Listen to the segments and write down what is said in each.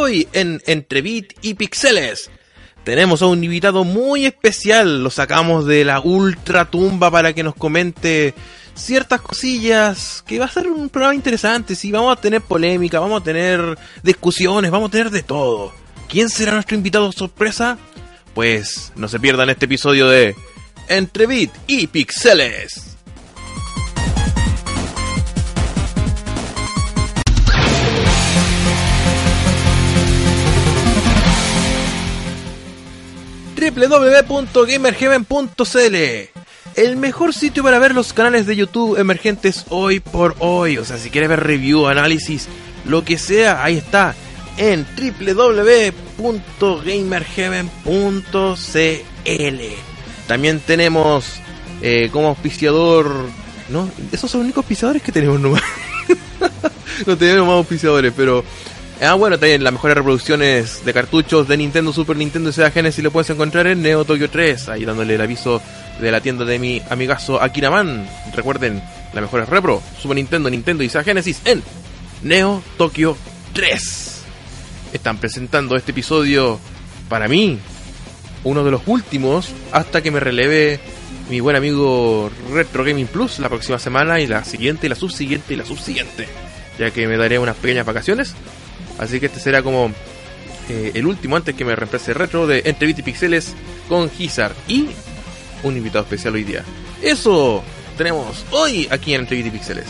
Hoy en Entre Bit y Pixeles tenemos a un invitado muy especial. Lo sacamos de la ultra tumba para que nos comente ciertas cosillas. Que va a ser un programa interesante. Sí, vamos a tener polémica, vamos a tener discusiones, vamos a tener de todo. ¿Quién será nuestro invitado sorpresa? Pues no se pierdan este episodio de Entre Bit y Pixeles. www.gamerheaven.cl El mejor sitio para ver los canales de YouTube emergentes hoy por hoy. O sea, si quieres ver review, análisis, lo que sea, ahí está. En www.gamerheaven.cl También tenemos eh, como auspiciador... ¿No? Esos son los únicos auspiciadores que tenemos nomás. no tenemos más auspiciadores, pero Ah, bueno, también las mejores reproducciones de cartuchos de Nintendo, Super Nintendo y Sega Genesis lo puedes encontrar en Neo Tokyo 3, ahí dándole el aviso de la tienda de mi amigazo Akiraman. Recuerden, las mejores repro, Super Nintendo, Nintendo y Sega Genesis en Neo Tokyo 3. Están presentando este episodio para mí, uno de los últimos, hasta que me releve mi buen amigo Retro Gaming Plus la próxima semana y la siguiente y la subsiguiente y la subsiguiente, ya que me daré unas pequeñas vacaciones Así que este será como eh, el último antes que me reemplace retro de Entre y Pixeles con Gizar y un invitado especial hoy día. Eso tenemos hoy aquí en Entre y Pixeles.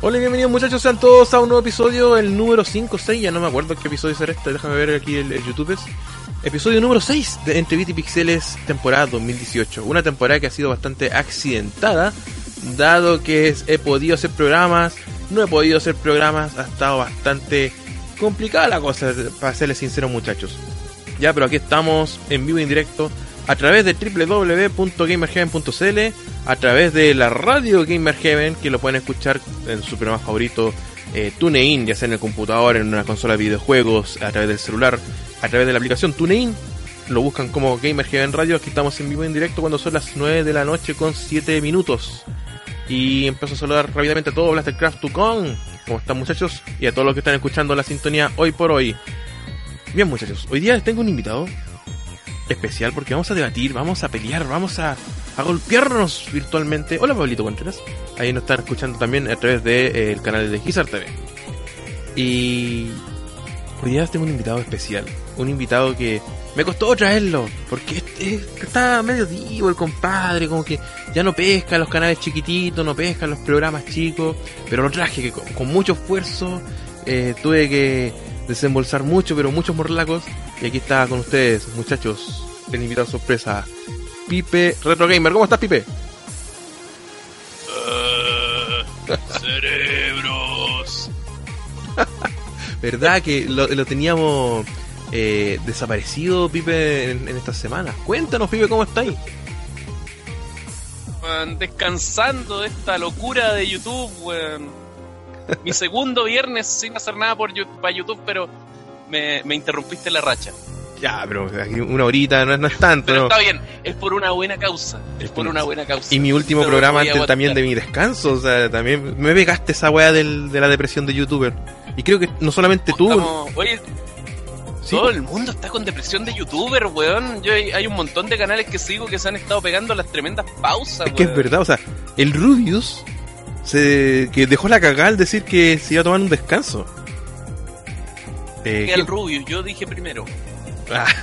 Hola y bienvenidos muchachos, sean todos a un nuevo episodio, el número 5 6, ya no me acuerdo qué episodio será este, déjame ver aquí el, el YouTube. Episodio número 6 de Entre Bit y Pixeles, temporada 2018. Una temporada que ha sido bastante accidentada, dado que he podido hacer programas, no he podido hacer programas, ha estado bastante complicada la cosa, para serles sinceros muchachos. Ya, pero aquí estamos en vivo y en directo a través de www.gamerheaven.cl, a través de la radio Gamerheaven, que lo pueden escuchar en su programa favorito, eh, TuneIn, ya sea en el computador, en una consola de videojuegos, a través del celular, a través de la aplicación TuneIn. Lo buscan como Gamer Radio. Aquí estamos en vivo en directo cuando son las 9 de la noche con 7 minutos. Y empiezo a saludar rápidamente a todo Blastercraft Tucon. ¿Cómo están muchachos? Y a todos los que están escuchando la sintonía hoy por hoy. Bien muchachos, hoy día les tengo un invitado especial porque vamos a debatir, vamos a pelear, vamos a, a golpearnos virtualmente. Hola Pablito Contreras. Ahí nos están escuchando también a través del de, eh, canal de Gizar TV. Y hoy día tengo un invitado especial un invitado que me costó traerlo, porque está medio divo el compadre, como que ya no pesca los canales chiquititos, no pesca los programas chicos, pero lo traje que con, mucho esfuerzo eh, tuve que desembolsar mucho, pero muchos morlacos, y aquí está con ustedes, muchachos, el invitado sorpresa, Pipe Retro Gamer. ¿Cómo estás, Pipe? Uh, cerebros. ¿Verdad que lo, lo teníamos eh, desaparecido, Pipe, en, estas semanas. Cuéntanos, Pipe, ¿cómo estáis? descansando de esta locura de YouTube, Mi segundo viernes sin hacer nada por para YouTube, pero me, interrumpiste la racha. Ya, pero una horita no, es tanto. Pero está bien, es por una buena causa. Es por una buena causa. Y mi último programa antes también de mi descanso. O sea, también me pegaste esa weá de la depresión de youtuber. Y creo que no solamente tú. oye, todo el mundo está con depresión de youtuber, weón. Yo hay, un montón de canales que sigo que se han estado pegando las tremendas pausas, Es que es verdad, o sea, el Rubius se que dejó la cagada al decir que se iba a tomar un descanso. Eh, el Rubius, yo dije primero. Ah.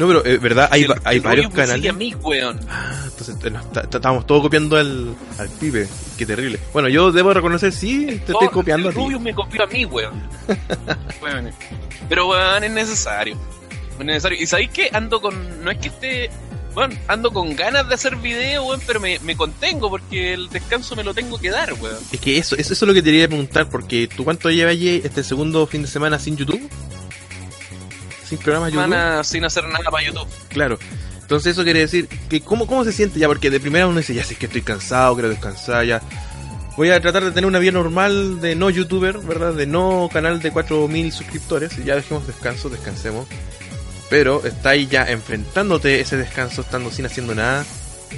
No, pero es eh, verdad, hay, hay varios canales. A mí, weón. Ah, entonces eh, estábamos todos copiando al, al pibe. Qué terrible. Bueno, yo debo reconocer, sí, te estoy copiando el a ti. me copió a mí, weón. Pero, weón, es necesario. Es necesario. Y sabéis que ando con. No es que esté. Bueno, ando con ganas de hacer video, weón, pero me, me, contengo porque el descanso me lo tengo que dar, weón. Es que eso, eso, es lo que te quería preguntar, porque tú cuánto llevas este segundo fin de semana sin YouTube? sin programas YouTube. sin hacer nada para YouTube. Claro. Entonces eso quiere decir que cómo, cómo se siente ya, porque de primera uno dice, ya sé que estoy cansado, quiero descansar, ya. Voy a tratar de tener una vida normal de no youtuber, ¿verdad? De no canal de 4.000 suscriptores. Y ya dejemos descanso, descansemos. Pero está ahí ya enfrentándote ese descanso, estando sin haciendo nada.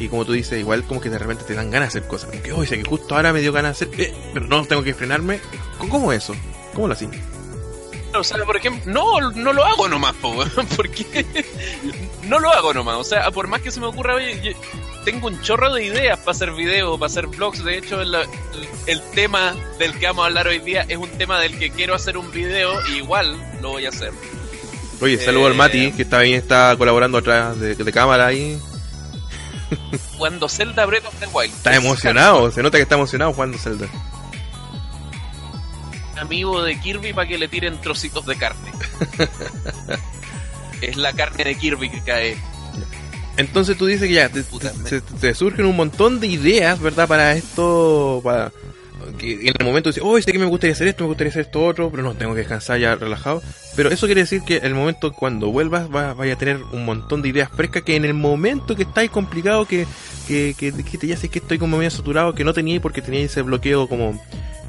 Y como tú dices, igual como que de repente te dan ganas de hacer cosas. Como que, oye, sé que justo ahora me dio ganas de hacer, eh, pero no tengo que frenarme. ¿Cómo eso? ¿Cómo lo así? O sea, por ejemplo, no, no lo hago nomás, po, porque no lo hago nomás. O sea, por más que se me ocurra, yo tengo un chorro de ideas para hacer videos, para hacer vlogs. De hecho, el, el tema del que vamos a hablar hoy día es un tema del que quiero hacer un video y igual lo voy a hacer. Oye, saludo al Mati, que está ahí, está colaborando atrás de, de cámara ahí. Cuando Zelda Breath of the Wild. Está emocionado, se nota que está emocionado jugando Zelda. amigo de Kirby para que le tiren trocitos de carne. es la carne de Kirby que cae. Entonces tú dices que ya te, te- surgen un montón de ideas, ¿verdad? Para esto, para que en el momento dices, oh, sé que me gustaría hacer esto, me gustaría hacer esto otro, pero no, tengo que descansar ya relajado. Pero eso quiere decir que el momento cuando vuelvas vas, vaya a tener un montón de ideas frescas que en el momento que estáis complicado, que, que, que dijiste, ya sé que estoy como medio saturado, que no tenía porque tenía ese bloqueo como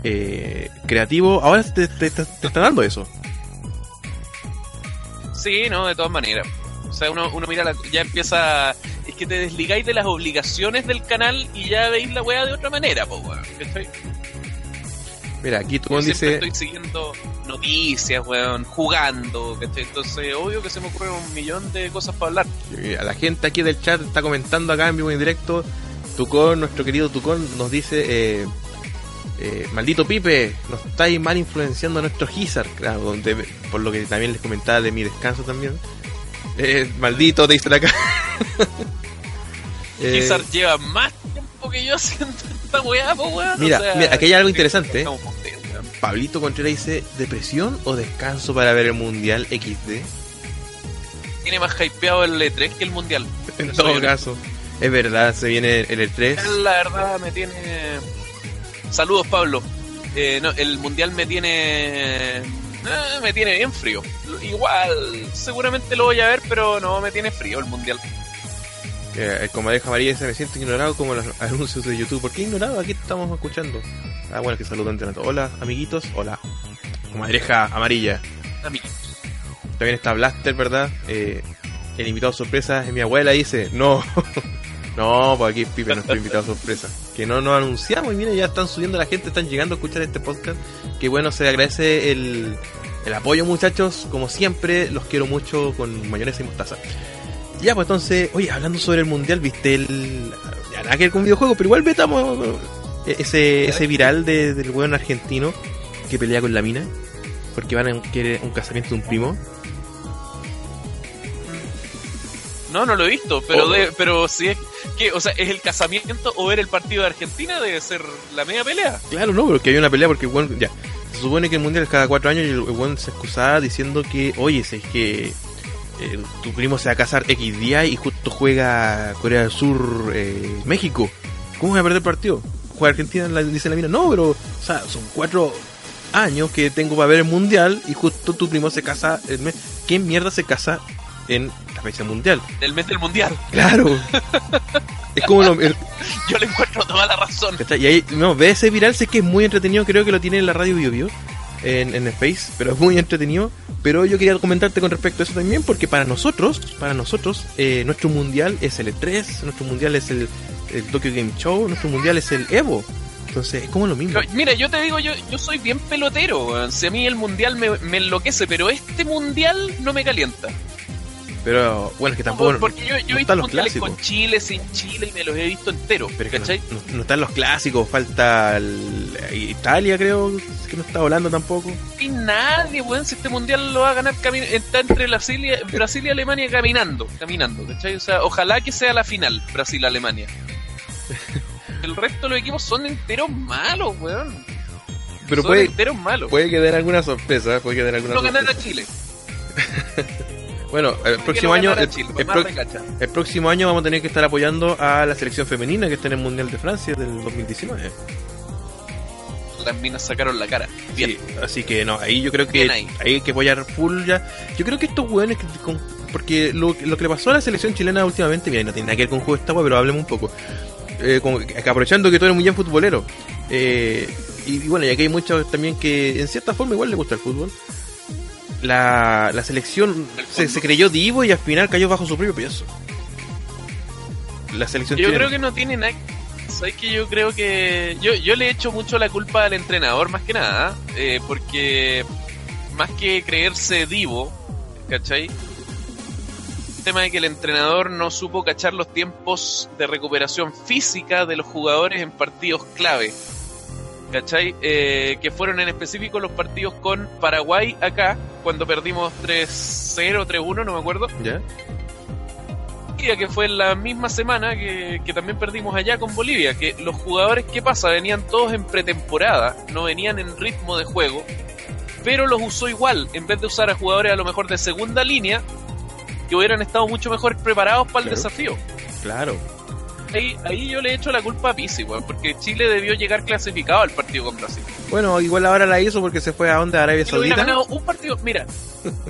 eh, creativo, ahora te, te, te- te está dando eso. Sí, no, de todas maneras. O sea, uno, uno mira, la- ya empieza. Es que te desligáis de las obligaciones del canal y ya veis la weá de otra manera, po, weón. Mira, aquí tú siempre dice... estoy siguiendo noticias, weón, jugando, ¿cachai? Entonces, obvio que se me ocurren un millón de cosas para hablar. A la gente aquí del chat está comentando acá en vivo y en directo. Tucón, nuestro querido Tucón, nos dice: eh, eh, Maldito Pipe, nos estáis mal influenciando a nuestro Gizar. Claro, donde- por lo que también les comentaba de mi descanso también. Eh, maldito, te dicen acá. Kizar lleva más tiempo que yo haciendo esta weá, weón. Mira, O sea, mira, aquí hay algo interesante, estamos contentos, weón. Pablito Contreras dice: ¿Depresión o descanso para ver el Mundial XD? Tiene más hypeado el E3 que el Mundial. En todo caso, es verdad, se viene el E E3. Él, La verdad me tiene. Saludos, Pablo. Eh, no, el mundial me tiene. eh, me tiene bien frío. Igual, seguramente lo voy a ver, pero no me tiene frío el mundial. Eh, el comadreja María dice, me siento ignorado como los anuncios de YouTube. ¿Por qué ignorado? Aquí estamos escuchando. Ah, bueno, que saludan de rato. Hola, amiguitos. Hola. Comadreja amarilla. También está Blaster, ¿verdad? Eh, el invitado sorpresa es mi abuela, dice. No. no, pues aquí Pipe, nuestro invitado sorpresa. Que no nos anunciamos y mira, ya están subiendo la gente, están llegando a escuchar este podcast. Que bueno, se agradece el, el apoyo, muchachos. Como siempre, los quiero mucho con mayonesa y mostaza. Ya, pues entonces, oye, hablando sobre el mundial, viste el. Ya nada que ver con videojuegos, pero igual vetamos eh, ese, ese viral de- del weón argentino que pelea con la mina. Porque van a querer un casamiento de un primo. No, no lo he visto, pero Oh. de- pero si es que, o sea, es el casamiento o ver el partido de Argentina debe ser la media pelea. Claro, no, pero que hay una pelea porque weón, ya. Se supone que el mundial es cada cuatro años y el weón se excusaba diciendo que, oye, si es que eh, tu primo se va a casar X día y justo juega Corea del Sur, eh, México. ¿Cómo va a perder el partido? Juega Argentina, la- dice la mina. No, pero, o sea, son cuatro años que tengo para ver el mundial y justo tu primo se casa. el mes. ¿Quién mierda se casa en la fecha mundial? Del mes del mundial. Claro. es como lo, el- Yo le encuentro toda la razón. Y ahí, no, ve ese viral, sé que es muy entretenido, creo que lo tiene en la radio Bio Bio, en, en Space, pero es muy entretenido. Pero yo quería comentarte con respecto a eso también, porque para nosotros, para nosotros, eh, nuestro mundial es el E3, nuestro mundial es el, el Tokyo Game Show, nuestro mundial es el Evo. Entonces es como lo mismo. Pero, Mira, yo te digo, yo, yo soy bien pelotero. Si a mí el mundial me, me enloquece, pero este mundial no me calienta. Pero bueno, es que tampoco. Por- porque yo, yo no he visto están los mundiales clásicos. con Chile, sin Chile, y me los he visto enteros. Pero ¿cachai? no, no- no están los clásicos, falta el- Italia, creo, que no está volando tampoco. Y nadie, weón, si este mundial lo va a ganar, está entre Brasil y, Brasil y Alemania caminando, caminando, ¿cachai? O sea, ojalá que sea la final, Brasil-Alemania. El resto de los equipos son enteros malos, weón. Pero son puede, enteros malos. puede quedar alguna sorpresa, puede quedar alguna no sorpresa. ganar a Chile. Bueno, el próximo Que año, el, Chile, el más pro- recacha. el próximo año vamos a tener que estar apoyando a la selección femenina que está en el Mundial de Francia del 2019. Las minas sacaron la cara. Bien. Sí, así que no, ahí yo creo que ahí. hay que apoyar full ya. Yo creo que estos hueones que con- porque lo, lo que le pasó a la selección chilena últimamente, mira, no tiene nada que ver con juego de esta wea, pero hablemos un poco. Eh, que- que aprovechando que tú eres muy bien futbolero. Eh, y, y bueno, y aquí hay muchos también que en cierta forma igual le gusta el fútbol. La, la selección se, se creyó divo y al final cayó bajo su propio peso. La selección Yo creo que no tiene nada. Sabes que yo creo que. Yo, yo le echo mucho la culpa al entrenador, más que nada. eh, porque más que creerse divo, ¿cachai? El tema de que el entrenador no supo cachar los tiempos de recuperación física de los jugadores en partidos clave. ¿Cachai? Eh, que fueron en específico los partidos con Paraguay acá, cuando perdimos 3-0, 3-1, no me acuerdo. ¿Ya? Que fue la misma semana que, que también perdimos allá con Bolivia, que los jugadores, ¿qué pasa? Venían todos en pretemporada, no venían en ritmo de juego, pero los usó igual, en vez de usar a jugadores a lo mejor de segunda línea, que hubieran estado mucho mejor preparados para el Claro. desafío. Claro. Ahí, ahí yo le echo la culpa a Pizzi, weón, porque Chile debió llegar clasificado al partido con Brasil. Bueno, igual ahora la hizo porque se fue a onda Arabia Chile hubiera Saudita. ganado un partido, mira,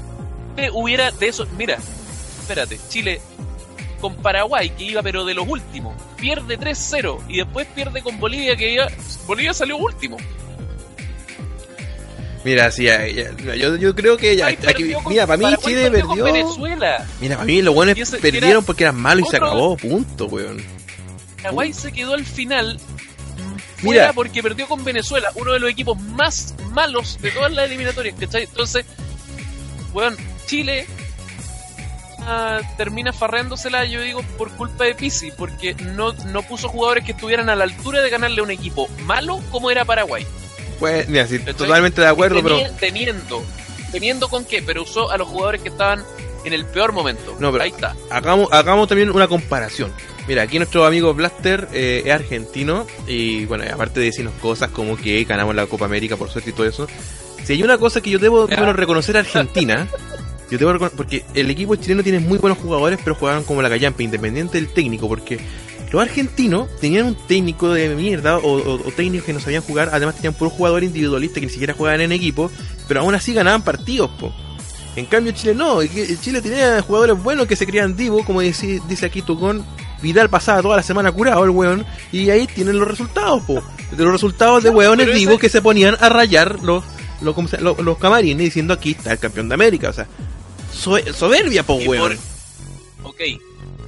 hubiera de eso, mira, espérate, Chile con Paraguay que iba pero de los últimos, pierde 3-0 y después pierde con Bolivia que iba, Bolivia salió último. Mira, sí, ya- ya- yo, yo creo que ya. Ay, aquí- perdió con- mira, para mí Paraguay Chile perdió con. Venezuela. Mira, para mí los buenos perdieron era porque eran malos y se acabó, punto, weón. Paraguay se quedó al final Mira. fuera porque perdió con Venezuela, uno de los equipos más malos de todas las eliminatorias, ¿cachai? Entonces, weón, Chile ah, termina farreándosela, yo digo, por culpa de Pizzi, porque no, no puso jugadores que estuvieran a la altura de ganarle a un equipo malo como era Paraguay. Pues, mira, sí, totalmente de acuerdo, pero. teni- Teniendo, teniendo con qué, pero usó a los jugadores que estaban en el peor momento. No, pero- Ahí está. hagamos, hagamos también una comparación. Mira, aquí nuestro amigo Blaster eh, es argentino y bueno, aparte de decirnos cosas como que ganamos la Copa América por suerte y todo eso, si hay una cosa que yo debo bueno, reconocer a Argentina, yo debo porque el equipo chileno tiene muy buenos jugadores, pero jugaban como la callampa, independiente del técnico, porque los argentinos tenían un técnico de mierda o, o- o técnicos que no sabían jugar, además tenían puros jugadores individualistas que ni siquiera jugaban en equipo, pero aún así ganaban partidos, po. En cambio Chile no, Chile tenía jugadores buenos que se creían divo, como dice, dice aquí Tucón, Vidal pasaba toda la semana curado el weón, y ahí tienen los resultados, po. De los resultados de weones pero ese- divos que se ponían a rayar los, los, ¿cómo se- los, los camarines diciendo aquí está el campeón de América, o sea, so- soberbia, po Y weón. por- ok.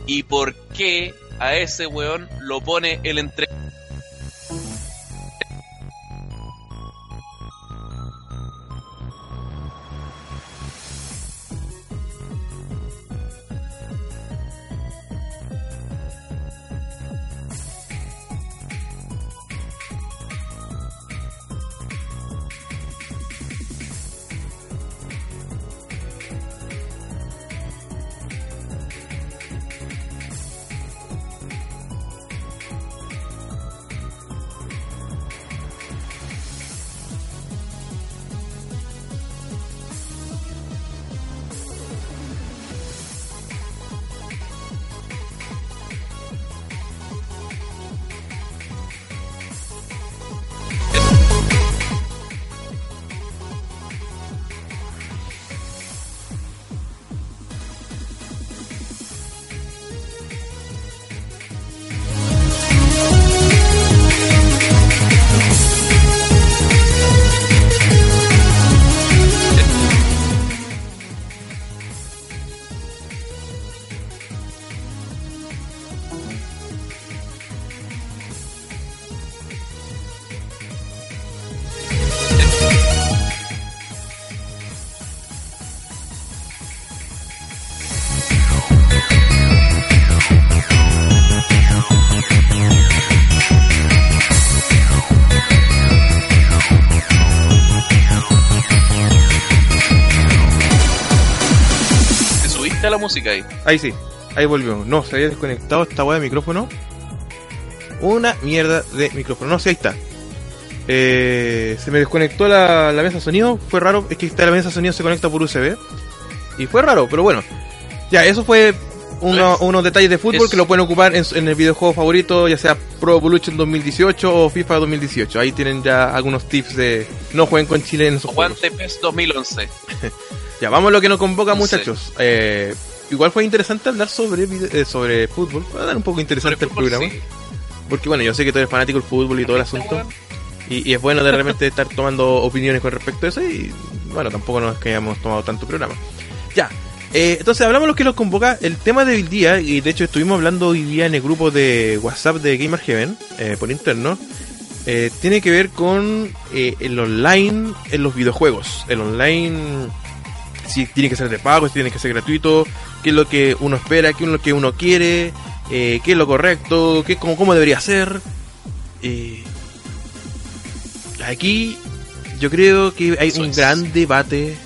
¿Y por qué a ese weón lo pone el entre... música ahí? Ahí sí, ahí volvió. No, se había desconectado esta weá de micrófono. Una mierda de micrófono. No, sí, ahí está. Eh, se me desconectó la, la mesa de sonido. Fue raro. Es que esta la mesa de sonido se conecta por USB. Y fue raro, pero bueno. Ya, eso fue uno- unos detalles de fútbol es- que lo pueden ocupar en, en el videojuego favorito, ya sea Pro Evolution 2018 o FIFA 2018. Ahí tienen ya algunos tips de no jueguen con Chile en esos. Guante PES 2011. Ya, vamos a lo que nos convoca, muchachos. Eh, igual fue interesante hablar sobre eh, sobre fútbol. Va a dar un poco interesante el Fútbol, programa. sí. Porque bueno, yo sé que tú eres fanático del fútbol y todo el asunto. Y, y es bueno de repente estar tomando opiniones con respecto a eso. Y bueno, tampoco nos que hayamos tomado tanto programa. Ya, eh, entonces hablamos de lo que nos convoca. El tema del día, y de hecho estuvimos hablando hoy día en el grupo de WhatsApp de Gamer Heaven, eh, por interno, eh, tiene que ver con el online en los videojuegos. El online, si tiene que ser de pago, si tiene que ser gratuito, qué es lo que uno espera, qué es lo que uno quiere, qué es lo correcto, qué, cómo, cómo debería ser. aquí yo creo que hay un gran debate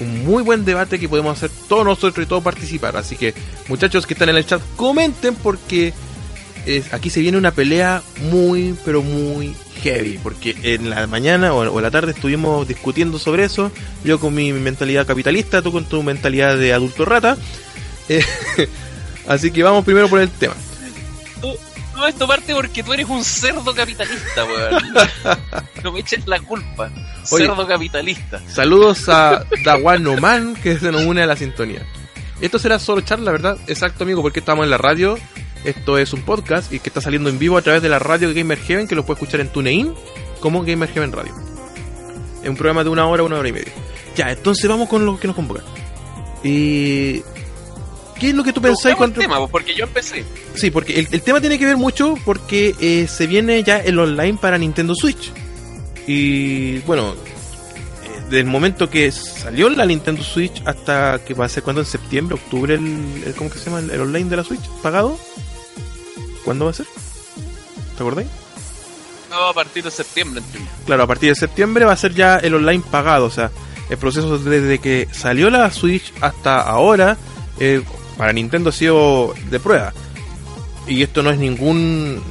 un muy buen debate que podemos hacer todos nosotros y todos participar. Así que, muchachos que están en el chat, comenten porque aquí se viene una pelea muy, pero muy heavy. Porque en la mañana o, en la tarde estuvimos discutiendo sobre eso. Yo con mi mentalidad capitalista, tú con tu mentalidad de adulto rata. Eh, así que vamos primero por el tema todo esto parte porque tú eres un cerdo capitalista, weón. no me eches la culpa. cerdo capitalista. Saludos a Dawanoman, que se nos une a la sintonía. Esto será solo charla, ¿verdad? Exacto, amigo, porque estamos en la radio. Esto es un podcast y que está saliendo en vivo a través de la radio Gamer Heaven, que lo puedes escuchar en TuneIn como Gamer Heaven Radio. Es un programa de una hora, una hora y media. Ya, entonces vamos con lo que nos convoca. Y ¿Qué es lo que tú pensáis cuando.? tema, porque yo empecé. Sí, porque el, tema tiene que ver mucho porque eh, se viene ya el online para Nintendo Switch. Y bueno, eh, del momento que salió la Nintendo Switch hasta que va a ser cuando en septiembre, octubre, el, ¿cómo que se llama? El, online de la Switch pagado. ¿Cuándo va a ser? ¿Te acordáis? No, a partir de septiembre, entiendo. Claro, a partir de septiembre va a ser ya el online pagado, o sea, el proceso desde que salió la Switch hasta ahora eh, para Nintendo ha sido de prueba. Y esto no es ningún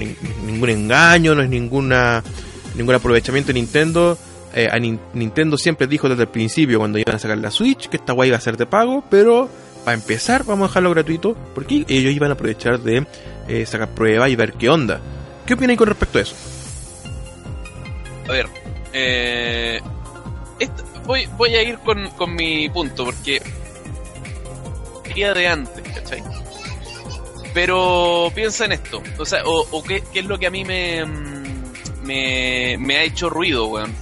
ningún engaño, no es ninguna ningún aprovechamiento de Nintendo. Eh, a Nintendo siempre dijo desde el principio cuando iban a sacar la Switch que esta guay iba a ser de pago, pero para empezar vamos a dejarlo gratuito porque ellos iban a aprovechar de eh, sacar pruebas y ver qué onda. ¿Qué opinan con respecto a eso? A ver, eh, voy, voy a ir con, con mi punto porque de antes, ¿cachai? Pero piensa en esto, o sea, o, qué, es lo que a mí me, me, me ha hecho ruido, weón.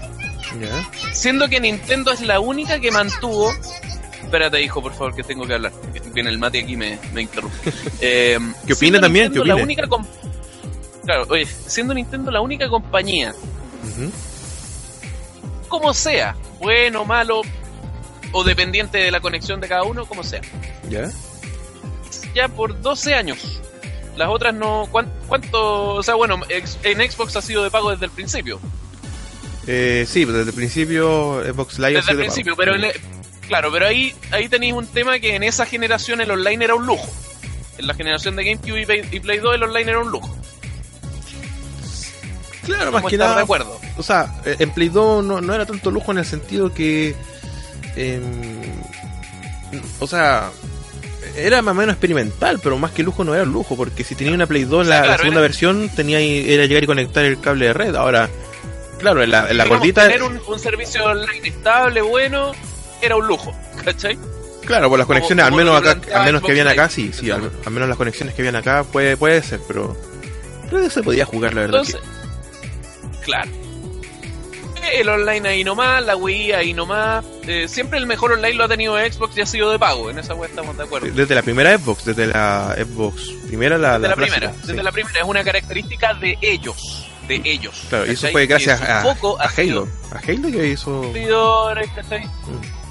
Siendo que Nintendo es la única que mantuvo. Espérate, hijo, por favor, que tengo que hablar. Viene el mate aquí me, me interrumpe. Eh, ¿Qué opina también? ¿Qué La única claro, oye, siendo Nintendo la única compañía, como sea, bueno, malo, o dependiente de la conexión de cada uno, como sea. ¿Ya? Ya por 12 años. Las otras no. ¿Cuánto? O sea, bueno, en Xbox ha sido de pago desde el principio. Eh, sí, desde el principio Xbox Live desde el principio, pero claro, pero ahí ahí tenéis un tema que en esa generación el online era un lujo. En la generación de GameCube y Play, 2 el online era un lujo. Claro, más que nada. De acuerdo. O sea, en Play 2 no, no era tanto lujo en el sentido que o sea, era más o menos experimental, pero más que lujo no era lujo, porque si tenía una Play 2 la, segunda versión tenía era llegar y conectar el cable de red. Ahora, claro, en la, la gordita. Tener un, servicio online estable, bueno, era un lujo, ¿cachai? Claro, por las conexiones, al menos acá, al menos que habían acá, sí, sí, al, menos las conexiones que habían acá puede, puede ser, pero, pero se podía jugar, la verdad. Claro el online ahí nomás, la Wii ahí nomás. Eh, siempre el mejor online lo ha tenido Xbox y ha sido de pago, en esa web estamos de acuerdo. Desde la primera Xbox, desde la Xbox primera, la, desde la, primera, desde la primera, es una característica de ellos, de ellos. Claro, y eso fue gracias a, a, Halo, a Halo que hizo...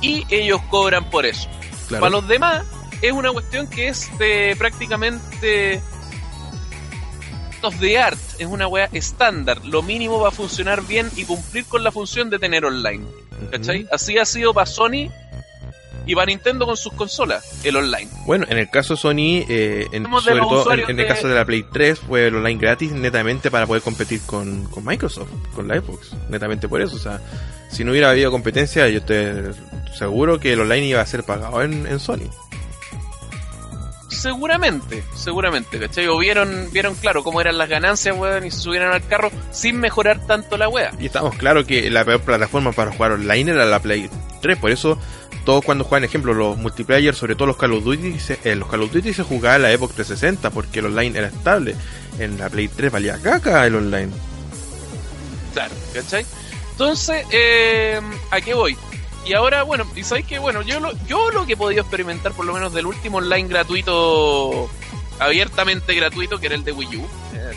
Y ellos cobran por eso. Para los demás, es una cuestión que es de prácticamente de art, es una wea estándar. Lo mínimo va a funcionar bien y cumplir con la función de tener online. ¿Cachai? Así ha sido para Sony y para Nintendo con sus consolas, el online. Bueno, en el caso de Sony, eh, en, sobre todo en, el caso de la Play 3, fue el online gratis netamente para poder competir con, con Microsoft, con la Xbox, netamente por eso. O sea, si no hubiera habido competencia, yo estoy seguro que el online iba a ser pagado en, en Sony. Seguramente, seguramente, ¿cachai? O vieron, vieron claro cómo eran las ganancias, weón, y se subieron al carro sin mejorar tanto la wea. Y estamos claro que la peor plataforma para jugar online era la Play 3, por eso todos cuando juegan, ejemplo, los multiplayer, sobre todo los Call of Duty, se, eh, los Call of Duty se jugaba en la Xbox 360 porque el online era estable. En la Play 3 valía caca el online. Claro, ¿cachai? Entonces, eh, ¿a qué voy? Y ahora, bueno, y sabéis que, bueno, yo lo, yo lo que he podido experimentar, por lo menos del último online gratuito, abiertamente gratuito, que era el de Wii U, eh,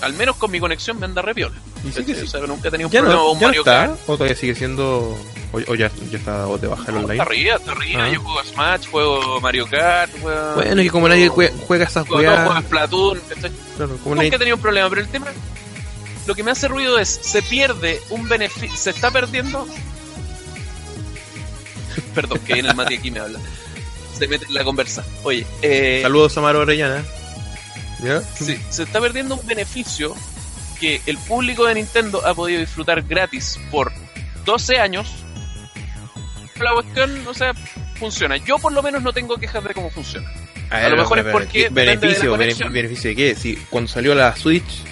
al menos con mi conexión me anda re piola. Y sí que sí. O sea, nunca he tenido un ¿Ya problema no, con ya no Mario está? Kart. ¿O todavía sigue siendo.? ¿O, o ya, ya está de baja el No, online? está arriba, está arriba. Ah. Yo juego a Smash, juego Mario Kart, juego... Bueno, y como nadie jue- juega esas a weas. Splatoon, ¿cachai? Claro, como Nunca he nadie. tenido un problema, pero el tema, lo que me hace ruido es, se pierde un beneficio, se está perdiendo... Perdón, que viene el Mati aquí me habla. Se mete en la conversa. Oye, eh, Saludos a Maro Orellana. ¿Ya? sí, se está perdiendo un beneficio que el público de Nintendo ha podido disfrutar gratis por 12 años. La cuestión, o sea, funciona. Yo por lo menos no tengo quejas de cómo funciona. A, lo mejor es porque ¿qué depende de la Beneficio, beneficio de qué? Si cuando salió la Switch.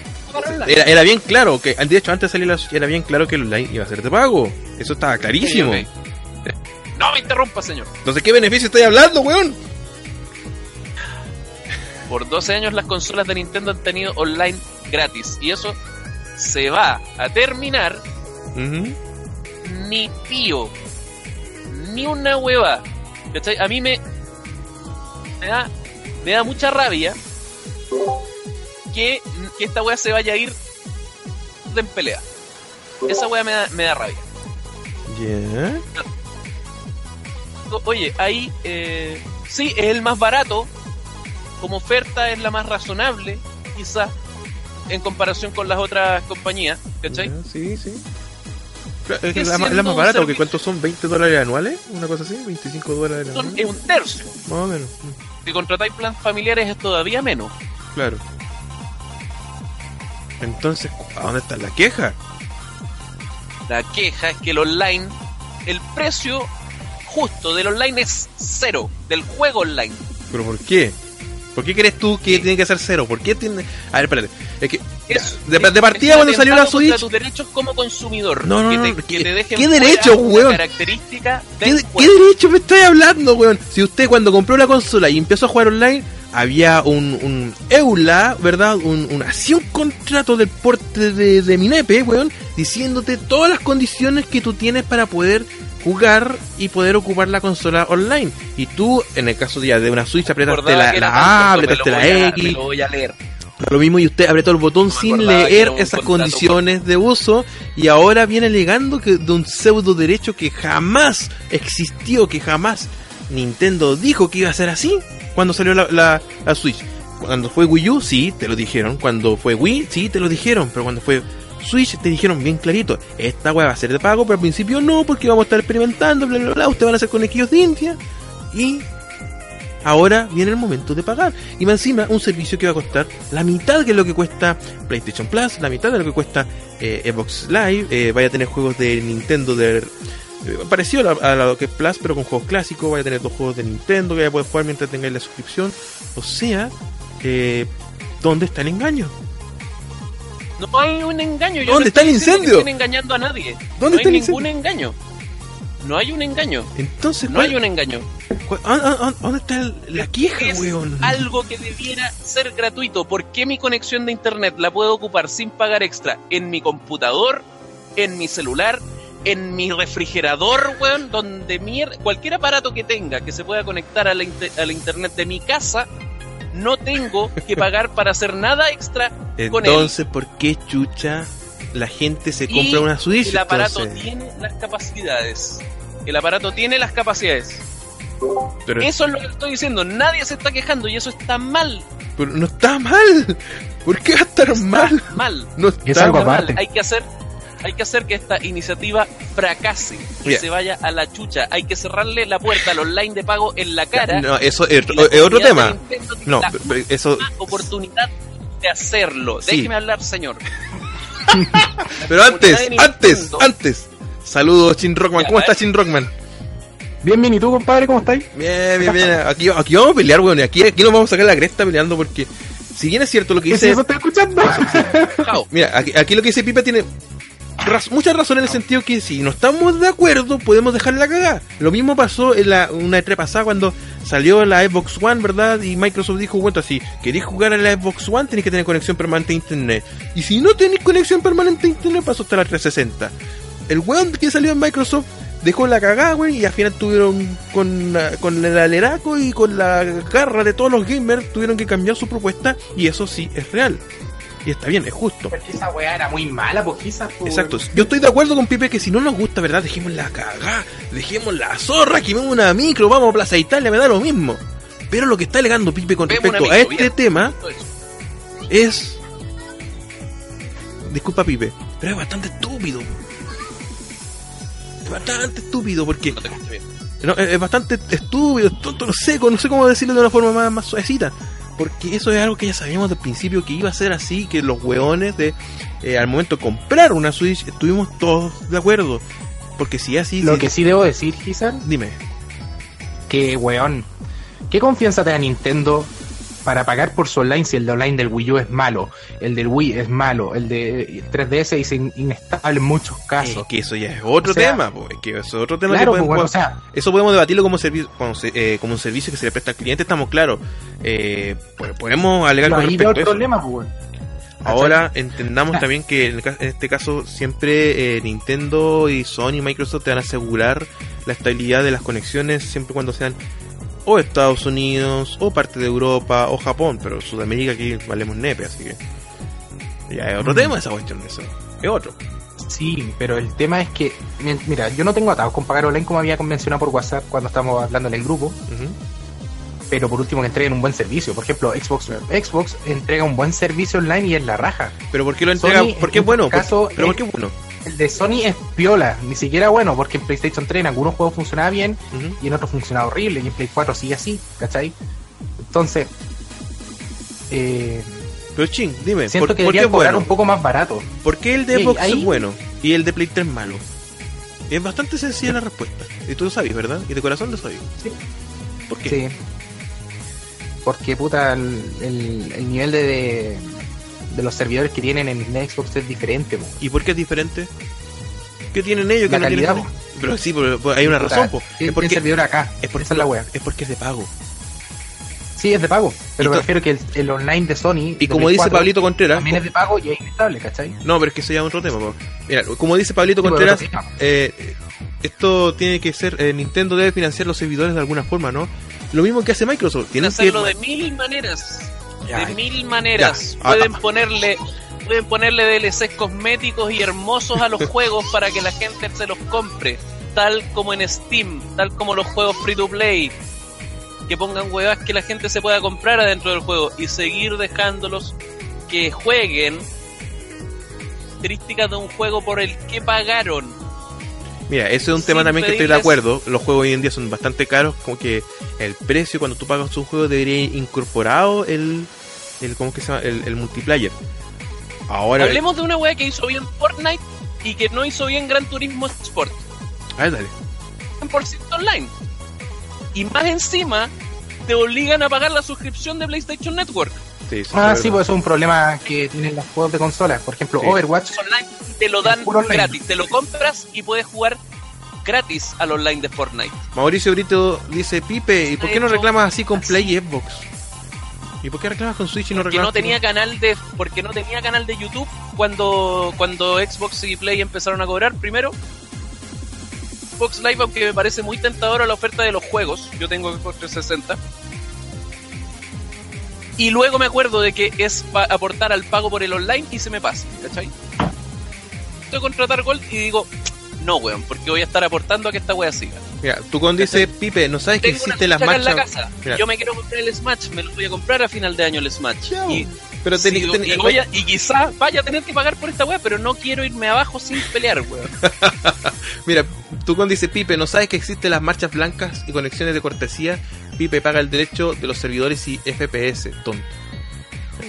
Era, era bien claro que, de hecho, antes de salir la Switch, era bien claro que el online iba a ser de pago. Eso estaba clarísimo. No me interrumpa, señor. Entonces, ¿qué beneficio estoy hablando, weón? Por 12 años las consolas de Nintendo han tenido online gratis. Y eso se va a terminar Ujú. ni pío. Ni una hueva. ¿Cachai? A mí me, me da, me da mucha rabia que, que esta wea se vaya a ir en pelea. Esa wea me da, me da rabia. Ya. O- Oye, ahí eh, sí es el más barato. Como oferta es la más razonable, quizás, en comparación con las otras compañías. ¿Cachai? Sí, sí. Es la, más barata, porque ¿cuántos son? ¿20 dólares anuales? ¿Una cosa así? ¿25 dólares Son- anuales? es un tercio. Más o menos. Si contratáis planes familiares es todavía menos. Claro. Entonces, ¿a dónde está la queja? La queja es que el online, el precio justo del online es cero, del juego online. ¿Pero por qué? ¿Por qué crees tú que tiene que ser cero? ¿Por qué tiene.? A ver, espérate. Es que. Es- de, partida, cuando salió la Switch. tus derechos como consumidor. No, no, que no, te, que ¿qué- te dejen qué una weón? característica ¿Qué, qué derecho me estáis hablando, weón? Si usted cuando compró la consola y empezó a jugar online, había un, un EULA, ¿verdad? Un, un, hacía un contrato del porte de, de Minepe, weón, diciéndote todas las condiciones que tú tienes para poder jugar y poder ocupar la consola online. Y tú, en el caso ya de una Switch, apretaste la, la A, apretaste la a- X, lo voy a leer. lo mismo y usted apretó el botón No sin leer esas condiciones de uso y ahora viene alegando que de un pseudo derecho que jamás existió, que jamás Nintendo dijo que iba a ser así cuando salió la, la, la Switch. Cuando fue Wii U, sí, te lo dijeron. Cuando fue Wii, sí, te lo dijeron. Pero cuando fue Switch, te dijeron bien clarito, esta weá va a ser de pago, pero al principio no, porque vamos a estar experimentando, bla, bla, bla. Ustedes van a hacer conejillos de India. Y ahora viene el momento de pagar. Y más encima, un servicio que va a costar la mitad de lo que cuesta PlayStation Plus, la mitad de lo que cuesta eh, Xbox Live. eh, vaya a tener juegos de Nintendo eh, parecido a lo que es Plus, pero con juegos clásicos. Vaya a tener dos juegos de Nintendo que vaya a poder jugar mientras tengáis la suscripción. O sea, eh, ¿dónde está el engaño? No hay un engaño. Yo ¿Dónde no está el incendio? estén engañando a nadie. ¿Dónde no está hay el ningún engaño. No hay un engaño. Entonces, No hay un engaño. ¿cuál- ¿a- a- a- ¿dónde está el- la queja, Es weón? algo que debiera ser gratuito. ¿Por qué mi conexión de internet la puedo ocupar sin pagar extra en mi computador, en mi celular, en mi refrigerador, weón? Donde mier cualquier aparato que tenga que se pueda conectar a la, inte- a la internet de mi casa, no tengo que pagar para hacer nada extra con él. Entonces, ¿por qué chucha la gente se Y compra una Switch? El aparato entonces? tiene las capacidades. El aparato tiene las capacidades. Pero, Eso es lo que estoy diciendo. Nadie se está quejando y eso está mal. pero no está mal. ¿Por qué va a estar Está mal? mal. No Es está algo mal. aparte. Hay que hacer hay que hacer que esta iniciativa fracase y se vaya a la chucha. Hay que cerrarle la puerta al online de pago en la cara. No, eso es, y la es otro tema. No, la pero- pero eso. oportunidad de hacerlo. Sí. Déjeme hablar, señor. Pero antes, antes, Nintendo. antes. Saludos, Chin Rockman. Ya, ¿Cómo estás. Chin Rockman? Bien, bien, ¿y tú, compadre? ¿Cómo estáis? Bien, bien, bien. Aquí, aquí vamos a pelear, weón. Aquí, aquí nos vamos a sacar la cresta peleando porque. Si bien es cierto lo que ¿Qué si dice. eso estoy escuchando? Jao. Mira, aquí, aquí lo que dice Pipa tiene raz- mucha razón en el sentido que si no estamos de acuerdo podemos dejar la cagada. Lo mismo pasó en la, una E3 pasada cuando salió la Xbox One, ¿verdad? Y Microsoft dijo, bueno, si queréis jugar a la Xbox One, tenéis que tener conexión permanente a Internet. Y si no tenéis conexión permanente a Internet, pasó hasta la 360. El weón que salió en Microsoft dejó la cagada, güey, y al final tuvieron con, con el aleraco y con la garra de todos los gamers, tuvieron que cambiar su propuesta, y eso sí es real. Y está bien, es justo. Porque esa weá era muy mala, pues quizás. pues, Exacto. Yo estoy de acuerdo con Pipe que si no nos gusta, ¿verdad? Dejemos la cagá, dejemos la zorra, quememos una micro, vamos a Plaza Italia, me da lo mismo. Pero lo que está alegando Pipe con Vemos respecto a este tema es... Disculpa Pipe, pero es bastante estúpido. Es bastante estúpido porque... No te escuché bien. No, es es bastante estúpido, tonto, no sé, no sé cómo decirlo de una forma más, más suavecita. Porque eso es algo que ya sabíamos del principio que iba a ser así, que los hueones de eh, al momento de comprar una Switch estuvimos todos de acuerdo. Porque si así... Lo si- que sí debo decir, Gizan, Dime. que weón, ¿qué confianza te da Nintendo para pagar por su online si el de online del Wii U es malo, el del Wii es malo, el de 3DS es in- inestable en muchos Es casos? que eso ya es otro O sea, tema, po, es que eso es otro tema Claro, que podemos, bueno, o sea, eso podemos debatirlo como, servi- como, se- eh, como un servicio que se le presta al cliente, estamos claros. Eh, pues, podemos alegar con respecto a eso. problema, pues. Ahora entendamos Ah. también que en, este caso siempre eh, Nintendo y Sony y Microsoft te van a asegurar la estabilidad de las conexiones siempre cuando sean o Estados Unidos o parte de Europa o Japón, pero Sudamérica aquí valemos nepe, así que ya es otro Mm. tema esa cuestión, eso es otro. Sí, pero el tema es que, mi- mira, yo no tengo atados con pagar online como había mencionado por WhatsApp cuando estábamos hablando en el grupo, pero por último que entreguen un buen servicio. Por ejemplo, Xbox, Xbox entrega un buen servicio online y es la raja. Pero ¿por qué lo entrega? Sony, ¿Por qué en bueno? caso, ¿Por- pero ¿por es- qué es bueno? El de Sony es piola, ni siquiera bueno, porque en PlayStation 3 en algunos juegos funcionaba bien y en otros funcionaba horrible, y en Play 4 sigue así, ¿cachai? Entonces, eh, Pero ching, dime, siento ¿por, que es cobrar bueno? un poco más barato. ¿Por qué el de Xbox ahí- es bueno y el de Play 3 malo? Es bastante sencilla la respuesta. Y tú lo sabes, ¿verdad? Y de corazón lo sabes. Sí. ¿Por qué? Sí. Porque puta, el, el- el nivel de, de, de los servidores que tienen en Xbox es diferente, po. ¿Y por qué es diferente? ¿Qué tienen ellos que La no tienen calidad? Pero sí, pero, pero hay una Puta, razón, po. Tiene- Es tiene porque, servidor acá. es porque Esa es la wea. es porque es de pago. Sí, es de pago. Pero me refiero que el, el online de Sony. Y como dice 4, Pablito Contreras, También es de pago y es inestable, ¿cachai? no, pero es que eso ya es otro tema, po. Mira, como dice Pablito Sí, Contreras, eh, esto tiene que ser, eh, Nintendo debe financiar los servidores de alguna forma, ¿no? Lo mismo que hace Microsoft, tienen que hacerlo de mil maneras. Ya, de mil maneras. ya. Ah, Pueden ah. ponerle pueden ponerle DLCs cosméticos y hermosos a los juegos para que la gente se los compre, tal como en Steam, tal como los juegos free to play. Que pongan huevas que la gente se pueda comprar adentro del juego y seguir dejándolos que jueguen características de un juego por el que pagaron. Mira, ese es un tema también que estoy de acuerdo. Los juegos hoy en día son bastante caros, como que el precio cuando tú pagas un juego debería ir incorporado el, el ¿cómo que se llama? El, el multiplayer. Ahora, Hablemos de una wea que hizo bien Fortnite y que no hizo bien Gran Turismo Sport. a ver, dale. 100% online. Y más encima, te obligan a pagar la suscripción de PlayStation Network. Sí, sí, Ah, sí, pues es un problema que tienen los juegos de consolas. Por ejemplo, Sí. Overwatch. Online te lo dan gratis. Te lo compras y puedes jugar gratis al online de Fortnite. Mauricio Brito dice, Pipe, ¿y por qué no reclamas así con Play y Xbox? ¿Y por qué reclamas con Switch y no Porque reclamas no tenía canal de porque no tenía canal de YouTube cuando cuando Xbox y Play empezaron a cobrar primero. Xbox Live, aunque me parece muy tentadora la oferta de los juegos, yo tengo Xbox 360. Y luego me acuerdo de que es aportar al pago por el online y se me pasa, ¿cachai? Estoy contratar Gold y digo, no, weón, porque voy a estar aportando a que esta wea siga. Mira, tú con dice, Pipe, ¿no sabes que Tengo existen las en la marchas? casa. Mira. Yo me quiero comprar el Smash, me lo voy a comprar a final de año el Smash. Y, Pero sí, teni- teni- y, voy a- y quizá vaya a tener que pagar por esta wea, pero no quiero irme abajo sin pelear, weón. Mira, tú cuando dice Pipe, ¿no sabes que existen las marchas blancas y conexiones de cortesía? Pipe paga el derecho de los servidores y FPS, tonto.